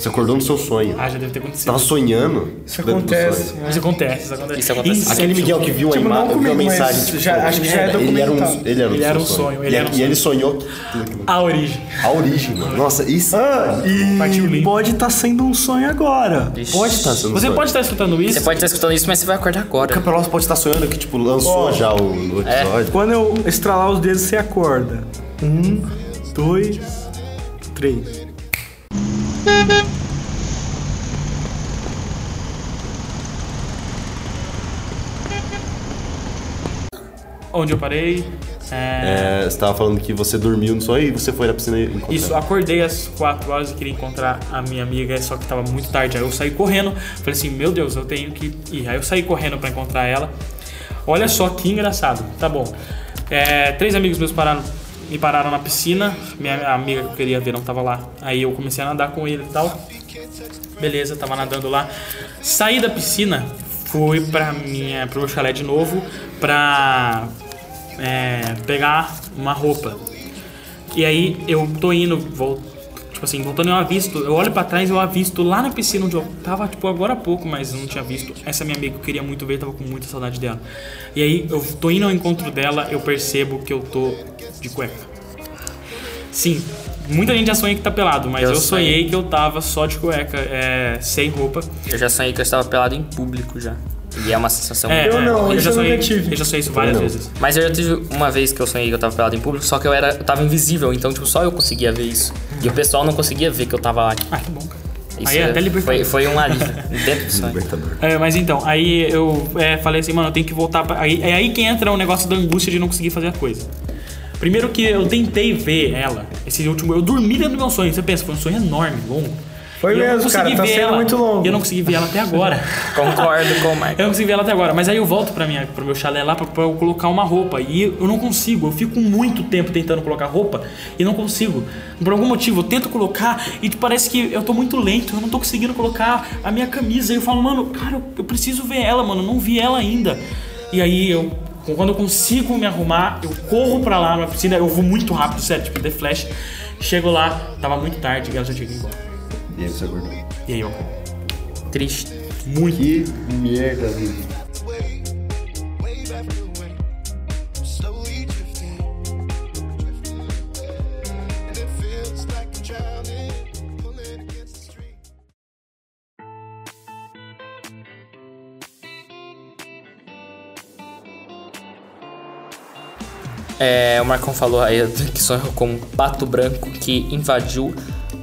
Você acordou no seu sonho. Ah, já deve ter Você acontecido. tava sonhando. Isso acontece. sonho. Isso acontece, isso acontece. Isso acontece. Inception. Aquele Miguel que viu a Tipo, não imagem, viu a comigo, mas mensagem. Tipo, já- acho que já é ele era um, ele era um, Ele era um seu sonho, ele E- era um E ele sonho. sonhou tudo aquilo. A origem. A origem, mano. Nossa, isso. Ah, Partiu e pode estar sendo um sonho agora. Vixe. Pode estar sendo Você sonho. pode estar escutando isso. Você pode estar escutando isso, mas você vai acordar O agora. Capelosa pode estar sonhando que, tipo, lançou Ó. já o, o episódio. Quando eu estralar os dedos, você acorda. Um, dois, três. Onde eu parei? É, É, você tava falando que você dormiu no sonho e você foi na piscina e encontrou. Isso, acordei às 4 horas e queria encontrar a minha amiga, só que tava muito tarde. Aí eu saí correndo, falei assim, meu Deus, eu tenho que ir. Aí eu saí correndo pra encontrar ela. Olha só que engraçado, tá bom. É, três amigos meus pararam, me pararam na piscina, minha amiga que eu queria ver não tava lá. Aí eu comecei a nadar com ele e tal. Beleza, tava nadando lá. Saí da piscina, fui pra minha, pro meu chalé de novo pra é, pegar uma roupa. E aí eu tô indo, vol- tipo assim, voltando eu avisto, eu olho pra trás e eu avisto lá na piscina onde eu tava, tipo, agora há pouco, mas eu não tinha visto. Essa minha amiga que eu queria muito ver, tava com muita saudade dela. E aí eu tô indo ao encontro dela, eu percebo que eu tô de cueca. Sim, muita gente já sonha que tá pelado, mas Eu eu, sonhei sonhei. que eu tava só de cueca, é, sem roupa. Eu já sonhei que eu estava pelado em público já. E é uma sensação É, muito Eu não, eu já sonhei, tive. Eu já sonhei isso várias não. vezes. Mas eu já tive uma vez que eu sonhei que eu tava pelado em público, só que eu era. Eu tava invisível, então tipo, só eu conseguia ver isso. E o pessoal não conseguia ver que eu tava lá. Ah, que bom, cara. Isso Aí é até foi, libertador. foi um alívio (laughs) dentro do sonho. Libertador. É, mas então, aí eu é, falei assim, mano, eu tenho que voltar pra... Aí, é aí que entra o negócio da angústia de não conseguir fazer a coisa. Primeiro que eu tentei ver ela, esse último... Eu dormi dentro do meu sonho. Você pensa, foi um sonho enorme, longo. Foi E eu não mesmo, cara, consegui tá ver sendo ela. muito longo. E eu não consegui ver ela até agora. (laughs) Concordo com o Michael. Eu não consegui ver ela até agora. Mas aí eu volto pra minha, pro meu chalé lá pra, pra eu colocar uma roupa. E eu não consigo. Eu fico muito tempo tentando colocar roupa e não consigo. Por algum motivo, eu tento colocar e parece que eu tô muito lento. Eu não tô conseguindo colocar a minha camisa. E eu falo, mano, cara, eu, preciso ver ela, mano. Eu não vi ela ainda. E aí eu. Quando eu consigo me arrumar, eu corro pra lá na piscina, eu vou muito rápido, sério, tipo The Flash. Chego lá, tava muito tarde ela já tinha ido embora. E aí você acordou. E aí eu acordei. Triste. Muito. Que merda, vida. É, o Marcão falou aí que sonhou com um pato branco que invadiu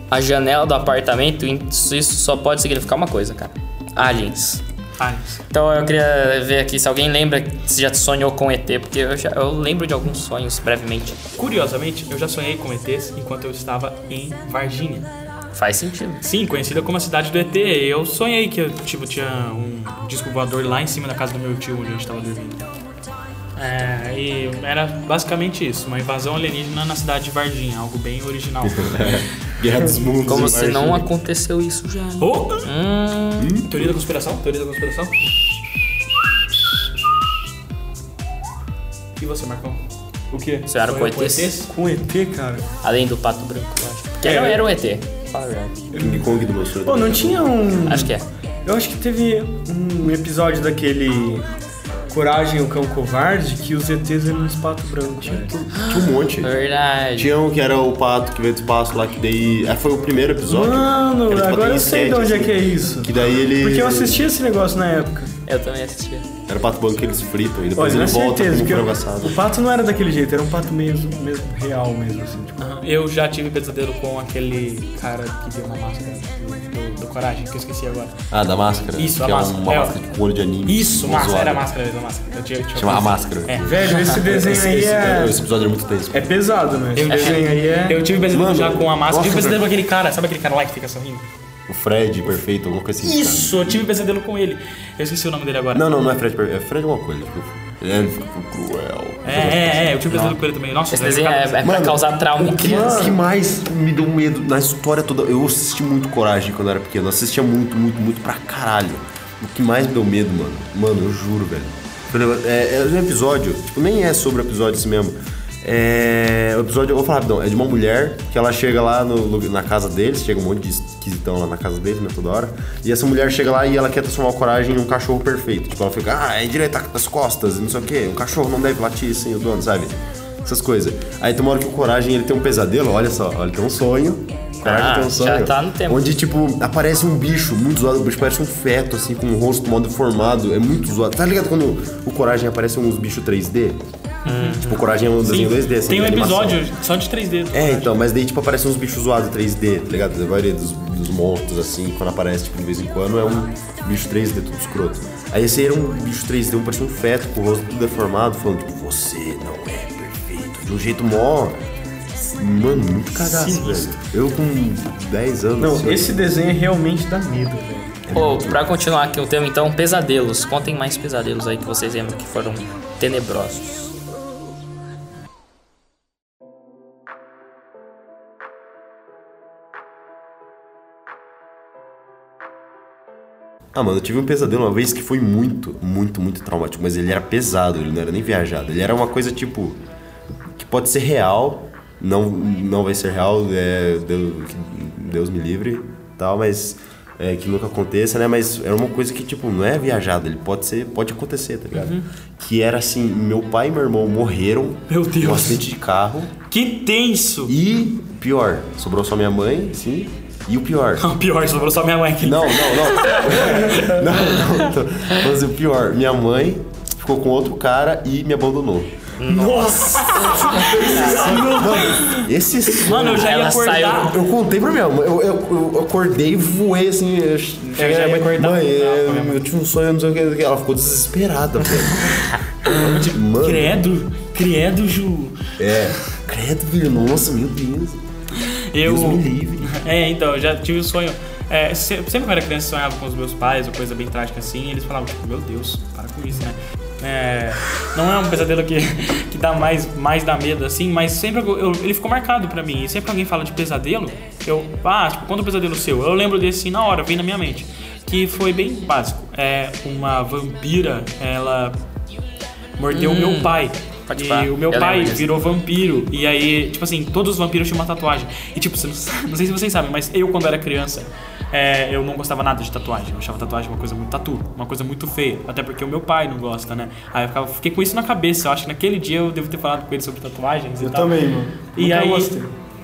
a janela do apartamento. Isso só pode significar uma coisa, cara: aliens. Aliens. Então eu queria ver aqui se alguém lembra se já sonhou com ET, porque eu, já, eu lembro de alguns sonhos brevemente. Curiosamente, eu já sonhei com ETs enquanto eu estava em Varginha. Faz sentido. Sim, conhecida como a cidade do ET. Eu sonhei que eu tipo, tinha um disco voador lá em cima da casa do meu tio, onde a gente estava dormindo. É, e era basicamente isso, uma invasão alienígena na cidade de Varginha, algo bem original. (laughs) Guerra dos Mundos. Como se não aconteceu isso já. oh! Hum, Teoria da conspiração? Teoria da conspiração? E você, Marcão? O quê? Você era com ETs? Com ET, cara. além do pato branco, eu acho. Porque era, era um ET. Fala a verdade. King Kong do sonho. Pô, não tinha um. Acho que é. Eu acho que teve um episódio daquele Coragem, o Cão Covarde, que os ETs eram um pato branco. Tinha. Tinha um monte. Verdade. Tinha um que era o pato que veio do espaço lá, que daí. Ah, foi o primeiro episódio. Mano, Que era, tipo, agora eu sei de onde é assim. que é isso. Que daí ele. Porque eu assisti esse negócio na época. Eu também assistia. Era o pato branco que eles fritam e depois Olha, ele é volta certeza, como frango o, assado. o pato não era daquele jeito, era um pato mesmo, mesmo real mesmo, assim. Tipo. Aham. Eu já tive pesadelo com aquele cara que deu uma máscara Coragem, que eu esqueci agora. Ah, da máscara? Isso, que a é máscara. uma É, máscara com olho de anime. Isso, máscara, zoada. era a máscara mesmo, a máscara. Eu tinha, tinha Chama a máscara. É. Velho, esse desenho Esse, aí esse- é, esse episódio é muito tenso. é pesado, né? Esse Eu- desenho aí é. Eu tive pesadelo já com a máscara. nossa, tive pesadelo com aquele cara, sabe aquele cara lá que fica sorrindo? O Fred perfeito, alguma coisa assim. Isso, eu tive pesadelo com ele. Eu esqueci o nome dele agora. Não, não, não é Fred perfeito. É Fred alguma coisa. Ele ficou- Ele ficou cruel. É, é, é, eu tive pesadelo com ele também. Nossa, Esse desenho é, é pra Mano, causar trauma em O que, criança. o que mais me deu medo na história toda? Eu assisti muito Coragem quando eu era pequeno. Eu assistia muito, muito, muito pra caralho. O que mais me deu medo, mano? Mano, eu juro, velho. Um negócio- É, é um episódio, tipo, nem é sobre o episódio assim mesmo. É. O episódio, eu vou falar rapidão, é de uma mulher que ela chega lá no, na casa deles, chega um monte de esquisitão lá na casa deles, né, toda hora. E essa mulher chega lá e ela quer transformar o Coragem em um cachorro perfeito. Tipo, ela fica, ah, é direita das costas, e não sei o quê. Um cachorro não deve latir sem o dono, sabe? Essas coisas. Aí tem uma hora que o Coragem ele tem um pesadelo, olha só, ele tem um sonho. O Coragem Ah, tem um sonho. já tá no tempo. Onde, tipo, aparece um bicho muito zoado, o bicho parece um feto, assim, com um rosto mal deformado. É muito zoado. Tá ligado quando o Coragem aparece uns bichos 3D? Tipo, o Coragem é um desenho 2D, assim, tem um animação. episódio só de 3D. do É, Coragem. então, mas daí, tipo, aparecem uns bichos zoados 3D, tá ligado? A maioria dos, dos monstros, assim, quando aparece, tipo, de vez em quando, é um bicho 3D tudo escroto. Aí esse aí era um bicho 3D, um parecia um feto, com o rosto tudo deformado, falando, tipo, você não é perfeito. De um jeito mó. Mano, muito cagaço, velho. Eu com 10 anos. Não, assim, esse desenho realmente dá medo, velho. Pô, pra continuar aqui o tema, então, pesadelos. Contem mais pesadelos aí que vocês lembram que foram tenebrosos. Ah, mano, eu tive um pesadelo uma vez que foi muito, muito, muito traumático. Mas ele era pesado, ele não era nem viajado. Ele era uma coisa tipo. que pode ser real, não, não vai ser real, é, Deus, Deus me livre tal, mas. é, que nunca aconteça, né? Mas era uma coisa que, tipo, não é viajado, ele pode ser, pode acontecer, tá ligado? Que era assim, meu pai e meu irmão morreram Meu Deus. num acidente de carro. Que tenso! E pior, sobrou só minha mãe, sim. E o pior. (laughs) O pior, sobrou só minha mãe aqui. Não, não, não. (laughs) não, não, não. Mas o pior, minha mãe ficou com outro cara e me abandonou. Nossa! Mano, esse sonho- Mano, eu já ia acordar. Eu contei pra minha mãe, eu, eu, eu acordei e voei assim. Eu, cheguei, já ia acordar Mãe, é, minha mãe. eu tive um sonho, não sei o que. Ela ficou desesperada, velho. (laughs) Mano, Credo, credo, Ju. é. Credo, nossa, meu Deus. Eu. Deus me livre. (laughs) É, então, eu já tive o sonho. É, se- sempre que eu era criança, eu sonhava com os meus pais, ou coisa bem trágica assim, e eles falavam, tipo, meu Deus, para com isso, né? É, não é um pesadelo que, (laughs) que dá mais, mais dá medo, assim, mas sempre eu- eu- ele ficou marcado pra mim. E sempre que alguém fala de pesadelo, eu. Ah, tipo, conta um pesadelo seu. Eu lembro desse assim na hora, vem na minha mente. Que foi bem básico. É uma vampira, ela mordeu o meu pai. Pode e pá, o meu eu pai lembro disso. virou vampiro. E aí, tipo assim, todos os vampiros tinham uma tatuagem. E tipo, você não, sabe- não sei se vocês sabem, mas eu quando era criança, é, eu não gostava nada de tatuagem. Eu achava tatuagem uma coisa muito tatu, uma coisa muito feia. Até porque o meu pai não gosta, né? Aí eu ficava, fiquei com isso na cabeça. Eu acho que naquele dia eu devo ter falado com ele sobre tatuagens e Eu tal. também, mano. E Nunca aí. gostei.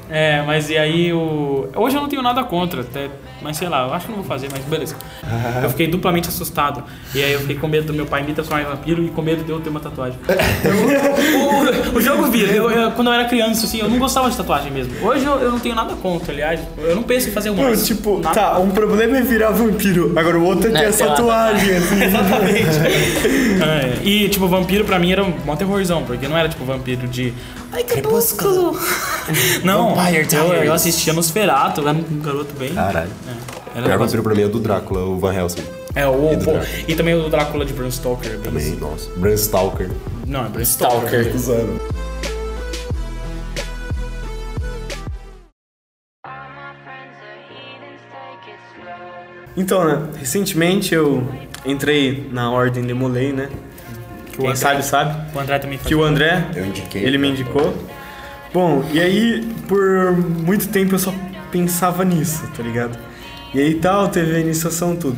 É, mas e aí o. Hoje eu não tenho nada contra, até. Mas sei lá, eu acho que não vou fazer, mas beleza. Eu fiquei duplamente assustado. E aí eu fiquei com medo do meu pai me transformar em vampiro e com medo de eu ter uma tatuagem. (laughs) o, o jogo vira. Eu, eu- quando eu era criança, assim, eu não gostava de tatuagem mesmo. Hoje eu, eu não tenho nada contra, aliás. Eu não penso em fazer uma. Não, tipo, nada- tá, um problema é virar vampiro, agora o outro é ter É, a tatuagem, (laughs) assim. É, e, tipo, vampiro pra mim era um terrorzão, porque não era, tipo, vampiro de. Ai, crepúsculo! (laughs) não, Vampire eu, eu assistia Nosferatu, era um garoto bem. Caralho. É, O era pior negócio- vampiro pra mim é o do Drácula, o Van Helsing. É, o, E do pô, e também o Drácula de Bram Stoker. Também, assim. nossa. Bram Stalker. Não, é Bram Stalker. Stoker. Usando. Então, né, recentemente eu entrei na Ordem Demolei, né? Quem André- sabe, sabe. O André também faz. Que o André, Eu indiquei. ele me indicou. Bom, e aí, por muito tempo eu só pensava nisso, tá ligado? E aí tal, teve a iniciação, tudo.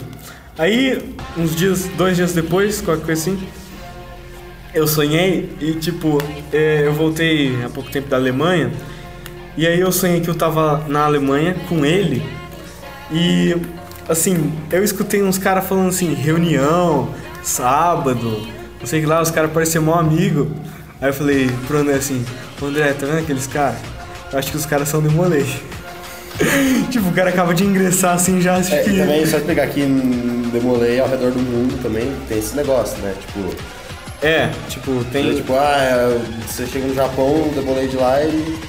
Aí, uns dias, dois dias depois, qualquer coisa assim, eu sonhei e, tipo, é, eu voltei há pouco tempo da Alemanha. E aí eu sonhei que eu tava na Alemanha com ele. E, assim, eu escutei uns caras falando assim, reunião, sábado, não sei que lá, os caras pareciam mó amigo. Aí eu falei pro André assim, "Ô, André, tá vendo aqueles caras? Eu acho que os caras são demolei. (laughs) tipo, o cara acaba de ingressar assim já É, que. e também, só de pegar aqui em Demolei ao redor do mundo também, tem esse negócio, né? Tipo, É, tipo, tem. é, tipo ah, é, você chega no Japão, o Demolei de lá, ele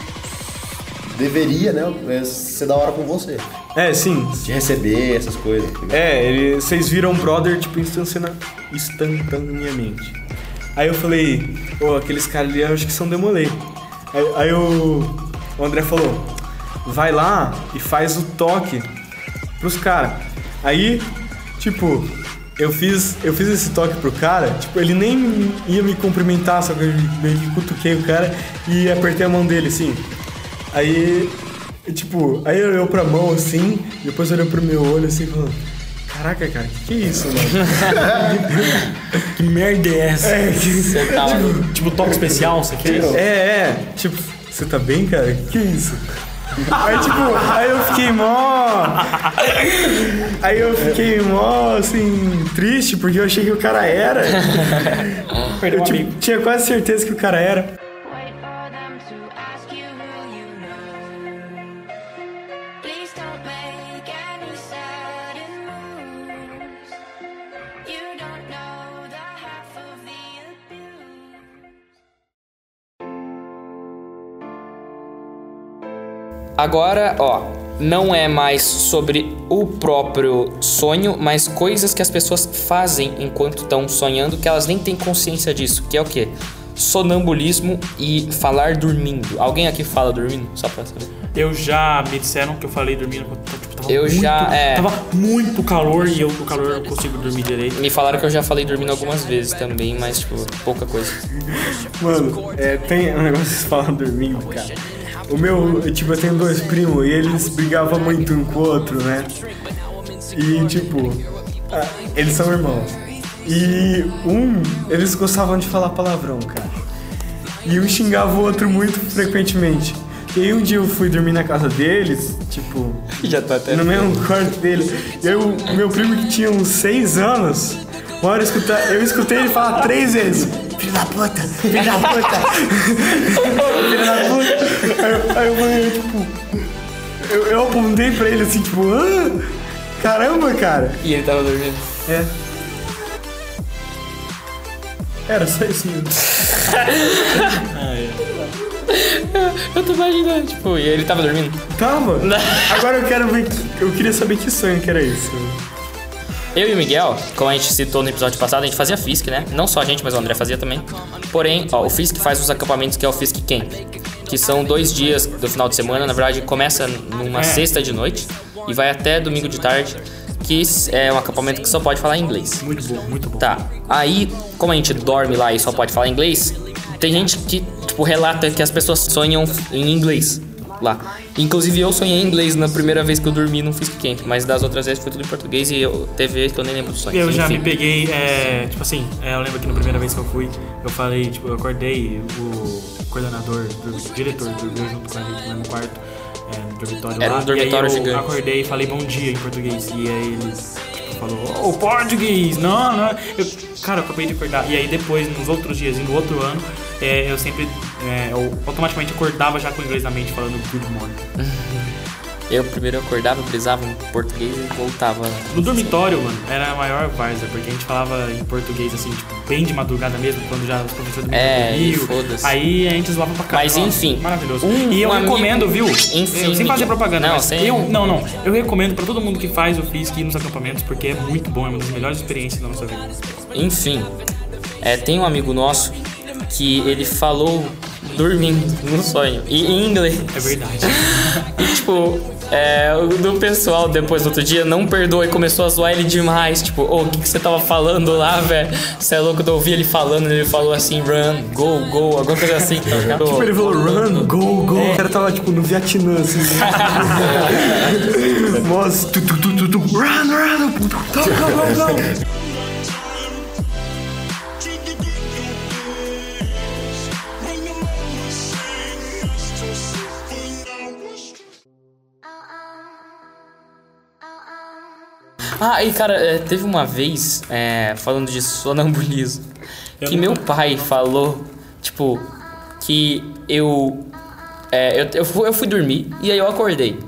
deveria, né, é, ser da hora com você. É, sim. De receber essas coisas. tá? É, ele, vocês viram brother, tipo, instantaneamente. Aí eu falei, ô, aqueles caras ali eu acho que são demolei. Aí, aí o, o André falou, vai lá e faz o toque pros caras. Aí, tipo, eu fiz, eu fiz esse toque pro cara, tipo, ele nem ia me cumprimentar, só que eu meio que cutuquei o cara e apertei a mão dele, assim. Aí, tipo, aí ele olhou pra mão assim, depois olhou pro meu olho assim e falou: Caraca, cara, que que é isso, mano? (laughs) Que merda é essa? é, que- Você tava. Tipo, toque especial, você fez? é, é, tipo, você tá bem, cara? Que que é isso? Aí, tipo, aí eu fiquei mó. (laughs) Aí eu fiquei mó, assim, triste, porque eu achei que o cara era. (laughs) Perdeu Eu um tipo, amigo. tinha quase certeza que o cara era. Agora, ó, não é mais sobre o próprio sonho, mas coisas que as pessoas fazem enquanto estão sonhando que elas nem têm consciência disso, que é o quê? Sonambulismo e falar dormindo. Alguém aqui fala dormindo? Só pra saber. Eu já me disseram que eu falei dormindo quando tipo, tava Eu muito, já, é. Tava muito calor e eu do calor eu não consigo dormir direito. Me falaram que eu já falei dormindo algumas vezes também, mas tipo, pouca coisa. Mano, é, tem um negócio que vocês falam dormindo, cara. O meu, tipo, eu tenho dois primos e eles brigavam muito um com o outro, né? E, tipo, ah, eles são irmãos. E um, eles gostavam de falar palavrão, cara. E um xingava o outro muito frequentemente. E aí um dia eu fui dormir na casa deles, tipo, (laughs) Já tá até. no mesmo quarto dele. E aí o meu primo que tinha uns seis anos, uma hora eu escutei, eu escutei ele falar três vezes. Filho da puta, filho da puta, filho da puta. Aí, eu- aí eu falei, tipo, eu, eu apontei pra ele assim, tipo, ah, caramba, cara. E ele tava dormindo. É. Era só isso mesmo. Eu tô imaginando, tipo, e ele tava dormindo. Tava. Agora eu quero ver, que- eu queria saber que sonho que era isso. Eu e o Miguel, como a gente citou no episódio passado, a gente fazia FISC, né? Não só a gente, mas o André fazia também. Porém, ó, o FISC faz os acampamentos que é o FISC Camp. Que são dois dias do final de semana. Na verdade, começa numa sexta de noite e vai até domingo de tarde. Que é um acampamento que só pode falar inglês. Muito bom, muito bom. Tá. Aí, como a gente dorme lá e só pode falar inglês, tem gente que, tipo, relata que as pessoas sonham em inglês lá. Inclusive, eu sonhei em inglês na primeira vez que eu dormi num Fisk Camp, mas das outras vezes foi tudo em português e eu, teve vezes que eu nem lembro do sonho. Eu já Enfim. me peguei, é, tipo assim, é, eu lembro que na primeira vez que eu fui, eu falei, tipo, eu acordei, o coordenador, o diretor dormiu junto com a gente no mesmo quarto, é, no dormitório Era lá. um dormitório e aí eu gigante. acordei e falei bom dia em português, e aí ele tipo, falou, ô, português, não, não. Eu, cara, eu acabei de acordar. E aí depois, nos outros dias no outro ano, é, eu sempre, é, eu automaticamente acordava já com o inglês na mente, falando good morning. (laughs) Eu primeiro acordava, brisava em português e voltava. No dormitório, mano, era a maior várzea, porque a gente falava em português, assim, tipo, bem de madrugada mesmo, quando já os professores É, dormiam. foda-se. Aí a gente zoava pra caralho. Mas, enfim, Maravilhoso. um- e eu um amigo- recomendo, viu? Enfim, eu, sem fazer propaganda, Não, mas sem- eu, não, não. Eu recomendo pra todo mundo que faz o FISC ir nos acampamentos, porque é muito bom, é uma das melhores experiências da nossa vida. Enfim, é, tem um amigo nosso que ele falou dormindo no sonho, e em inglês. É verdade. (laughs) E tipo, é, o do pessoal depois do outro dia não perdoou e começou a zoar ele demais. Tipo, ô, o que, que você tava falando lá, velho? Você é louco, eu ouvi ele falando, ele falou assim, run, go, go, alguma coisa assim. Tipo, ele falou run, go, go. O cara tava tipo no Vietnã, assim. (laughs) Nossa, tu, tu, tu, tu, tu, run, run, go, go, go, Ah, e cara, é, teve uma vez, é, falando de sonambulismo, que meu pai falou, tipo, que eu, é, eu, eu, fui, eu fui dormir e aí eu acordei.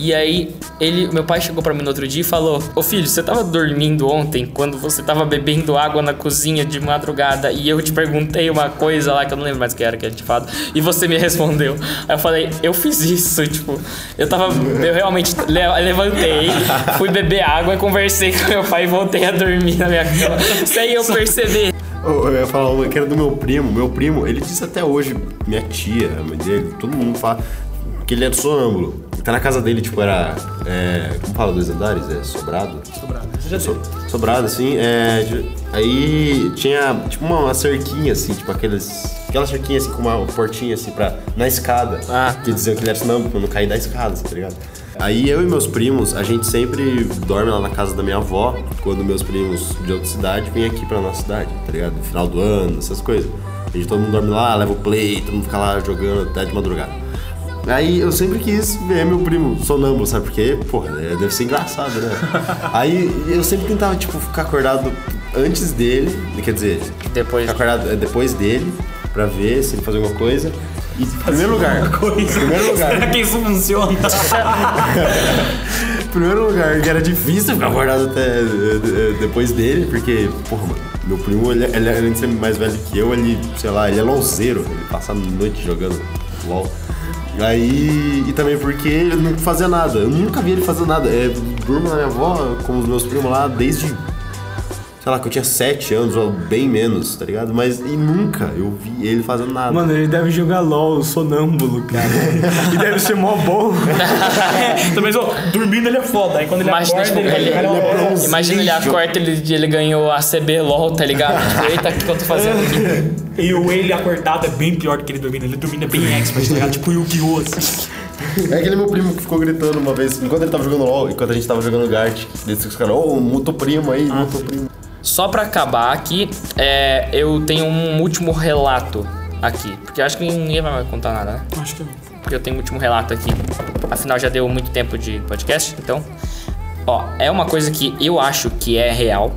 E aí, ele, meu pai chegou pra mim no outro dia e falou: Ô filho, você tava dormindo ontem quando você tava bebendo água na cozinha de madrugada e eu te perguntei uma coisa lá que eu não lembro mais o que era que ele tinha falado e você me respondeu. Aí eu falei: Eu fiz isso, tipo, eu tava, eu realmente le- levantei, fui beber água conversei com meu pai e voltei a dormir na minha cama sem eu perceber. Eu ia falar que era do meu primo. Meu primo, ele diz até hoje, minha tia, a mãe dele, todo mundo fala que ele é sonâmbulo. Tá na casa dele, tipo, era. É, como fala, dois andares? É sobrado? Sobrado. Você já So- sobrado, assim. É, aí tinha, tipo, uma, uma cerquinha, assim, tipo, aqueles. Aquela cerquinha, assim, com uma portinha, assim, pra. Na escada. Ah. Que diziam que ele era sonâmbulo, pra não cair da escada, tá ligado? Aí eu e meus primos, a gente sempre dorme lá na casa da minha avó, quando meus primos de outra cidade vêm aqui pra nossa cidade, tá ligado? No final do ano, essas coisas. A gente todo mundo dorme lá, leva o play, todo mundo fica lá jogando até de madrugada. Aí eu sempre quis ver meu primo sonâmbulo, sabe? Porque, porra, é, deve ser engraçado, né? (laughs) Aí eu sempre tentava, tipo, ficar acordado antes dele, quer dizer, Depois. ficar acordado é, depois dele, pra ver se ele fazia alguma coisa. E, em primeiro lugar, Coisa. primeiro lugar. Será que isso funciona? (laughs) Primeiro lugar, que era difícil ficar acordado até eh, eh, depois dele, porque, porra, mano, meu primo, ele, ele, além de ser mais velho que eu, ele, sei lá, ele é lonzeiro, ele passa a noite jogando LOL. Aí, e também porque ele não fazia nada. Eu nunca vi ele fazer nada. É, durmo na minha avó com os meus primos lá desde, sei lá, que eu tinha 7 anos ou bem menos, tá ligado? Mas e nunca eu vi ele fazendo nada. Mano, ele deve jogar LOL, sonâmbulo, cara. (laughs) e deve ser mó bom. (laughs) Também, ó, dormindo ele é foda. Aí quando ele Imagina, acorda, tipo, ele, ele, jogar LOL. imagina ele acorda ele, ele ganhou a CB LOL, tá ligado? Tipo, eita, o que eu tô fazendo aqui? (laughs) E o ele acordado é bem pior do que ele dormindo. Ele dormindo é bem expert, tá ligado? Tipo Yu-Gi-Oh! assim. É aquele meu primo que ficou gritando uma vez, enquanto ele tava jogando LOL, enquanto a gente tava jogando Gart. Desse os caras, ô, muto primo aí, muto primo. Só pra acabar aqui, é, eu tenho um último relato aqui. Porque eu acho que ninguém vai contar nada, né? Acho que não. Porque eu tenho um último relato aqui. Afinal, já deu muito tempo de podcast, então. Ó, é uma coisa que eu acho que é real.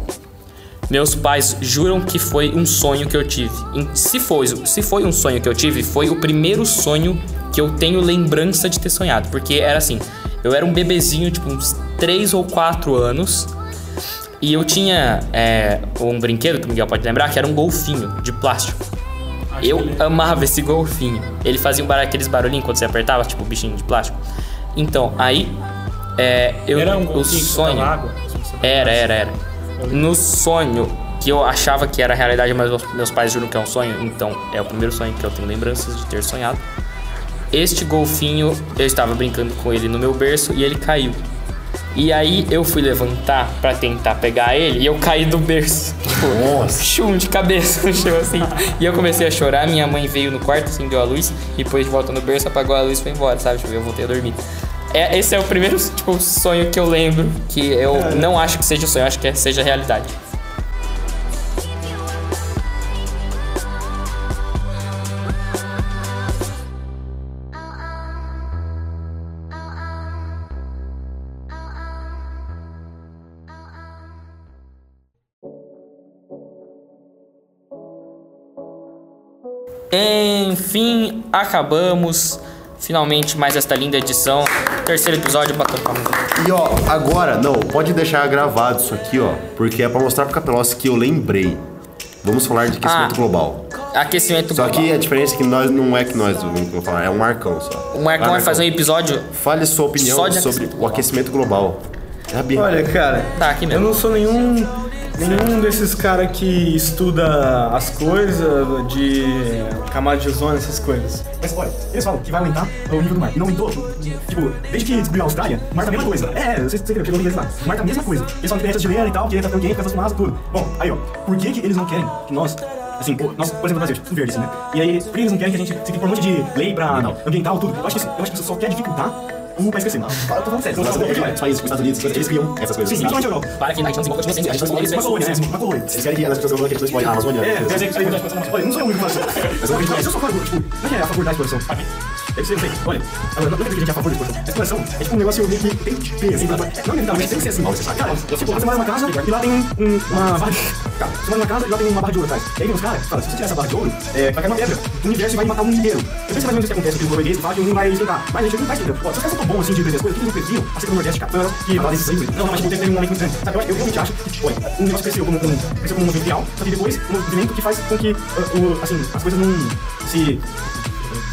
Meus pais juram que foi um sonho que eu tive. Se foi, se foi um sonho que eu tive, foi o primeiro sonho que eu tenho lembrança de ter sonhado. Porque era assim, eu era um bebezinho, tipo, uns 3 ou 4 anos. E eu tinha é, um brinquedo, que o Miguel pode lembrar, que era um golfinho de plástico. Acho Eu que amava esse golfinho. Ele fazia um bar- aqueles barulhinhos quando você apertava, tipo o bichinho de plástico. Então, aí. É, eu, Era um o sonho. água? Era, era, era. No sonho, que eu achava que era realidade, mas meus- meus pais juram que é um sonho, então é o primeiro sonho que eu tenho lembranças de ter sonhado. Este golfinho, eu estava brincando com ele no meu berço e ele caiu. E aí eu fui levantar pra tentar pegar ele e eu caí do berço. (laughs) Tipo, Nossa. chum de cabeça no chão assim. E eu comecei a chorar, minha mãe veio no quarto, acendeu a luz e depois de volta no berço, apagou a luz e foi embora, sabe? Tipo, eu voltei a dormir. É, esse é o primeiro tipo, sonho que eu lembro, que eu não acho que seja sonho, acho que é- seja realidade. Enfim, acabamos. Finalmente mais esta linda edição. Terceiro episódio, batendo palma. E ó, agora, não, pode deixar gravado isso aqui, ó, porque é pra mostrar pro Capelossi que eu lembrei. Vamos falar de aquecimento Ah. global. Aquecimento Só global. que a diferença é que nós não é que nós vamos falar, é um Marcão só. O Marcão vai fazer um episódio. Fale sua opinião Só sobre aquecimento o aquecimento global. É. Olha, cara, Tá, aqui eu mesmo. não sou nenhum nenhum desses cara que estuda as coisas de camada de ozônio, essas coisas. Mas olha, eles falam que vai aumentar o nível do mar. E não aumentou. Tipo, desde que descobriu a Austrália, o mar tá a mesma coisa. É, você, chegou no inglês lá. O mar tá a mesma coisa. Eles falam que tem essa chilena e tal, que tá tão quente, com essas fumaças, tudo. Bom, aí ó, por que, que eles não querem que nós. Assim, nós, por exemplo, Brasil, tudo verde, assim, né? E aí, por que eles não querem que a gente se por um monte de lei pra ambiental, tudo? Eu acho que isso, eu acho que isso só quer dificultar o país crescer. Eu tô falando sério. Os países, os Estados Unidos, eles criam essas coisas. Sim, principalmente a Europa. Para que a gente não desenvolva, continue sendo. A gente Uma colônia, né? Uma colônia. Eles querem que as pessoas que a gente a Amazônia. É, eu sei que isso aí é Olha, não sou eu muito fácil. Eu sou eu sou favor, tipo, não é que é a favor da exploração. Deve ser, sei. Olha, agora, não é que a gente é a favor da exploração. A exploração é tipo um negócio meio que tem que ter, assim, não inevitavelmente tem que ser assim. Cara, tipo, você mora numa casa e lá tem um, um- uma barra de... Cara, você mora numa casa e lá tem uma barra de ouro atrás. E aí vem os caras, fala, se você tirar essa barra de ouro, é, vai cair uma pedra. O universo vai matar o mundo inteiro. Eu penso mais ou menos o que acontece com o governo fala que mundo vai esquentar. Mas a gente não vai esquentar. Ó, se os caras são tão bons assim de entender as coisas, que eles não assim como o Nordeste, cara, que fala desses aí, não, mas tipo, teve um momento muito grande. Sabe, eu, eu realmente acho que, olha, um negócio cresceu como um, cresceu como um movimento real, só que depois um movimento que faz com que, uh, o, assim, as coisas não se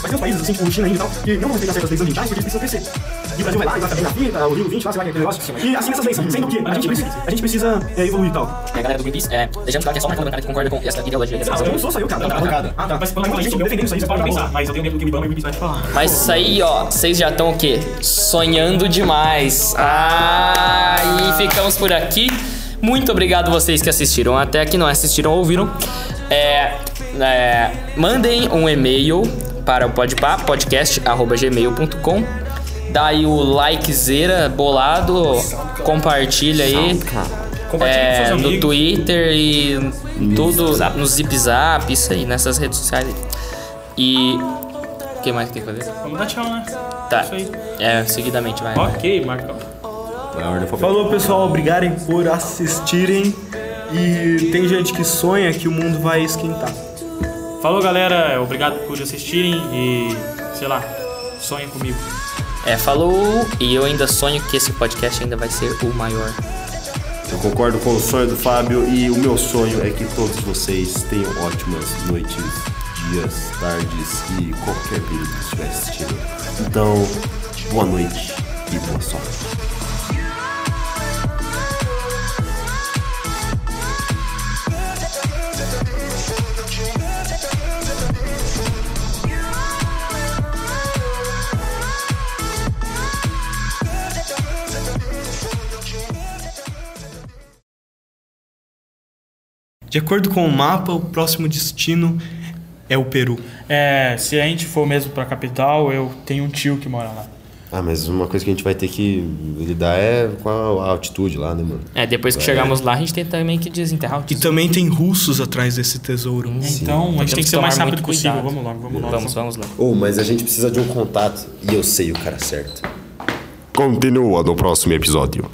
Vai ter uns países, assim, como China e tal, que não vão respeitar certas leis ambientais porque eles precisam crescer. E o Brasil vai lá vai também na fita, o Rio 20, lá, sei lá, aquele negócio. E assim essas leis, sendo que a gente precisa, a gente precisa é, evoluir e tal. É, galera do Greenpeace, é, deixando claro que é só do cara que concorda com essa ideologia. Ah, eu não sou só eu, cara. Tá bancada. Ah, tá. Mas quando a gente defendendo isso aí, você pode pensar. Mas eu tenho medo que o Ibama e o Ibama vai te falar. Mas isso aí, ó, vocês já estão o quê? Sonhando demais. Ah, e ficamos por aqui. Muito obrigado vocês que assistiram até aqui, não assistiram ou ouviram. É, é, mandem um e-mail para o podpah, podcast.gmail.com Dá aí o likezera bolado, compartilha aí. Compartilha com É, no. Twitter e tudo, no Zip Zap, isso aí, nessas redes sociais aí. E. O que mais que tem que fazer? Vamos dar tchau, né? Tá. Isso aí. É, seguidamente vai. Ok, Marcão. Falou, pessoal. Obrigado por assistirem. E tem gente que sonha que o mundo vai esquentar. Falou, galera. Obrigado por assistirem e, sei lá, sonhem comigo. É, falou. E eu ainda sonho que esse podcast ainda vai ser o maior. Eu concordo com o sonho do Fábio e o meu sonho é que todos vocês tenham ótimas noites, dias, tardes e qualquer período que estiver assistindo. Então, boa noite e boa sorte. De acordo com o mapa, o próximo destino é o Peru. É, se a gente for mesmo pra capital, eu tenho um tio que mora lá. Ah, mas uma coisa que a gente vai ter que lidar é com a altitude lá, né, mano? É, depois que chegarmos lá, a gente tem também que desenterrar o E tesouro. também tem russos atrás desse tesouro. Então, a gente tem que ser o mais rápido possível. cuidado. Vamos logo, vamos logo. Vamos, vamos lá. Ou, mas a gente precisa de um contato e eu sei o cara certo. Continua no próximo episódio.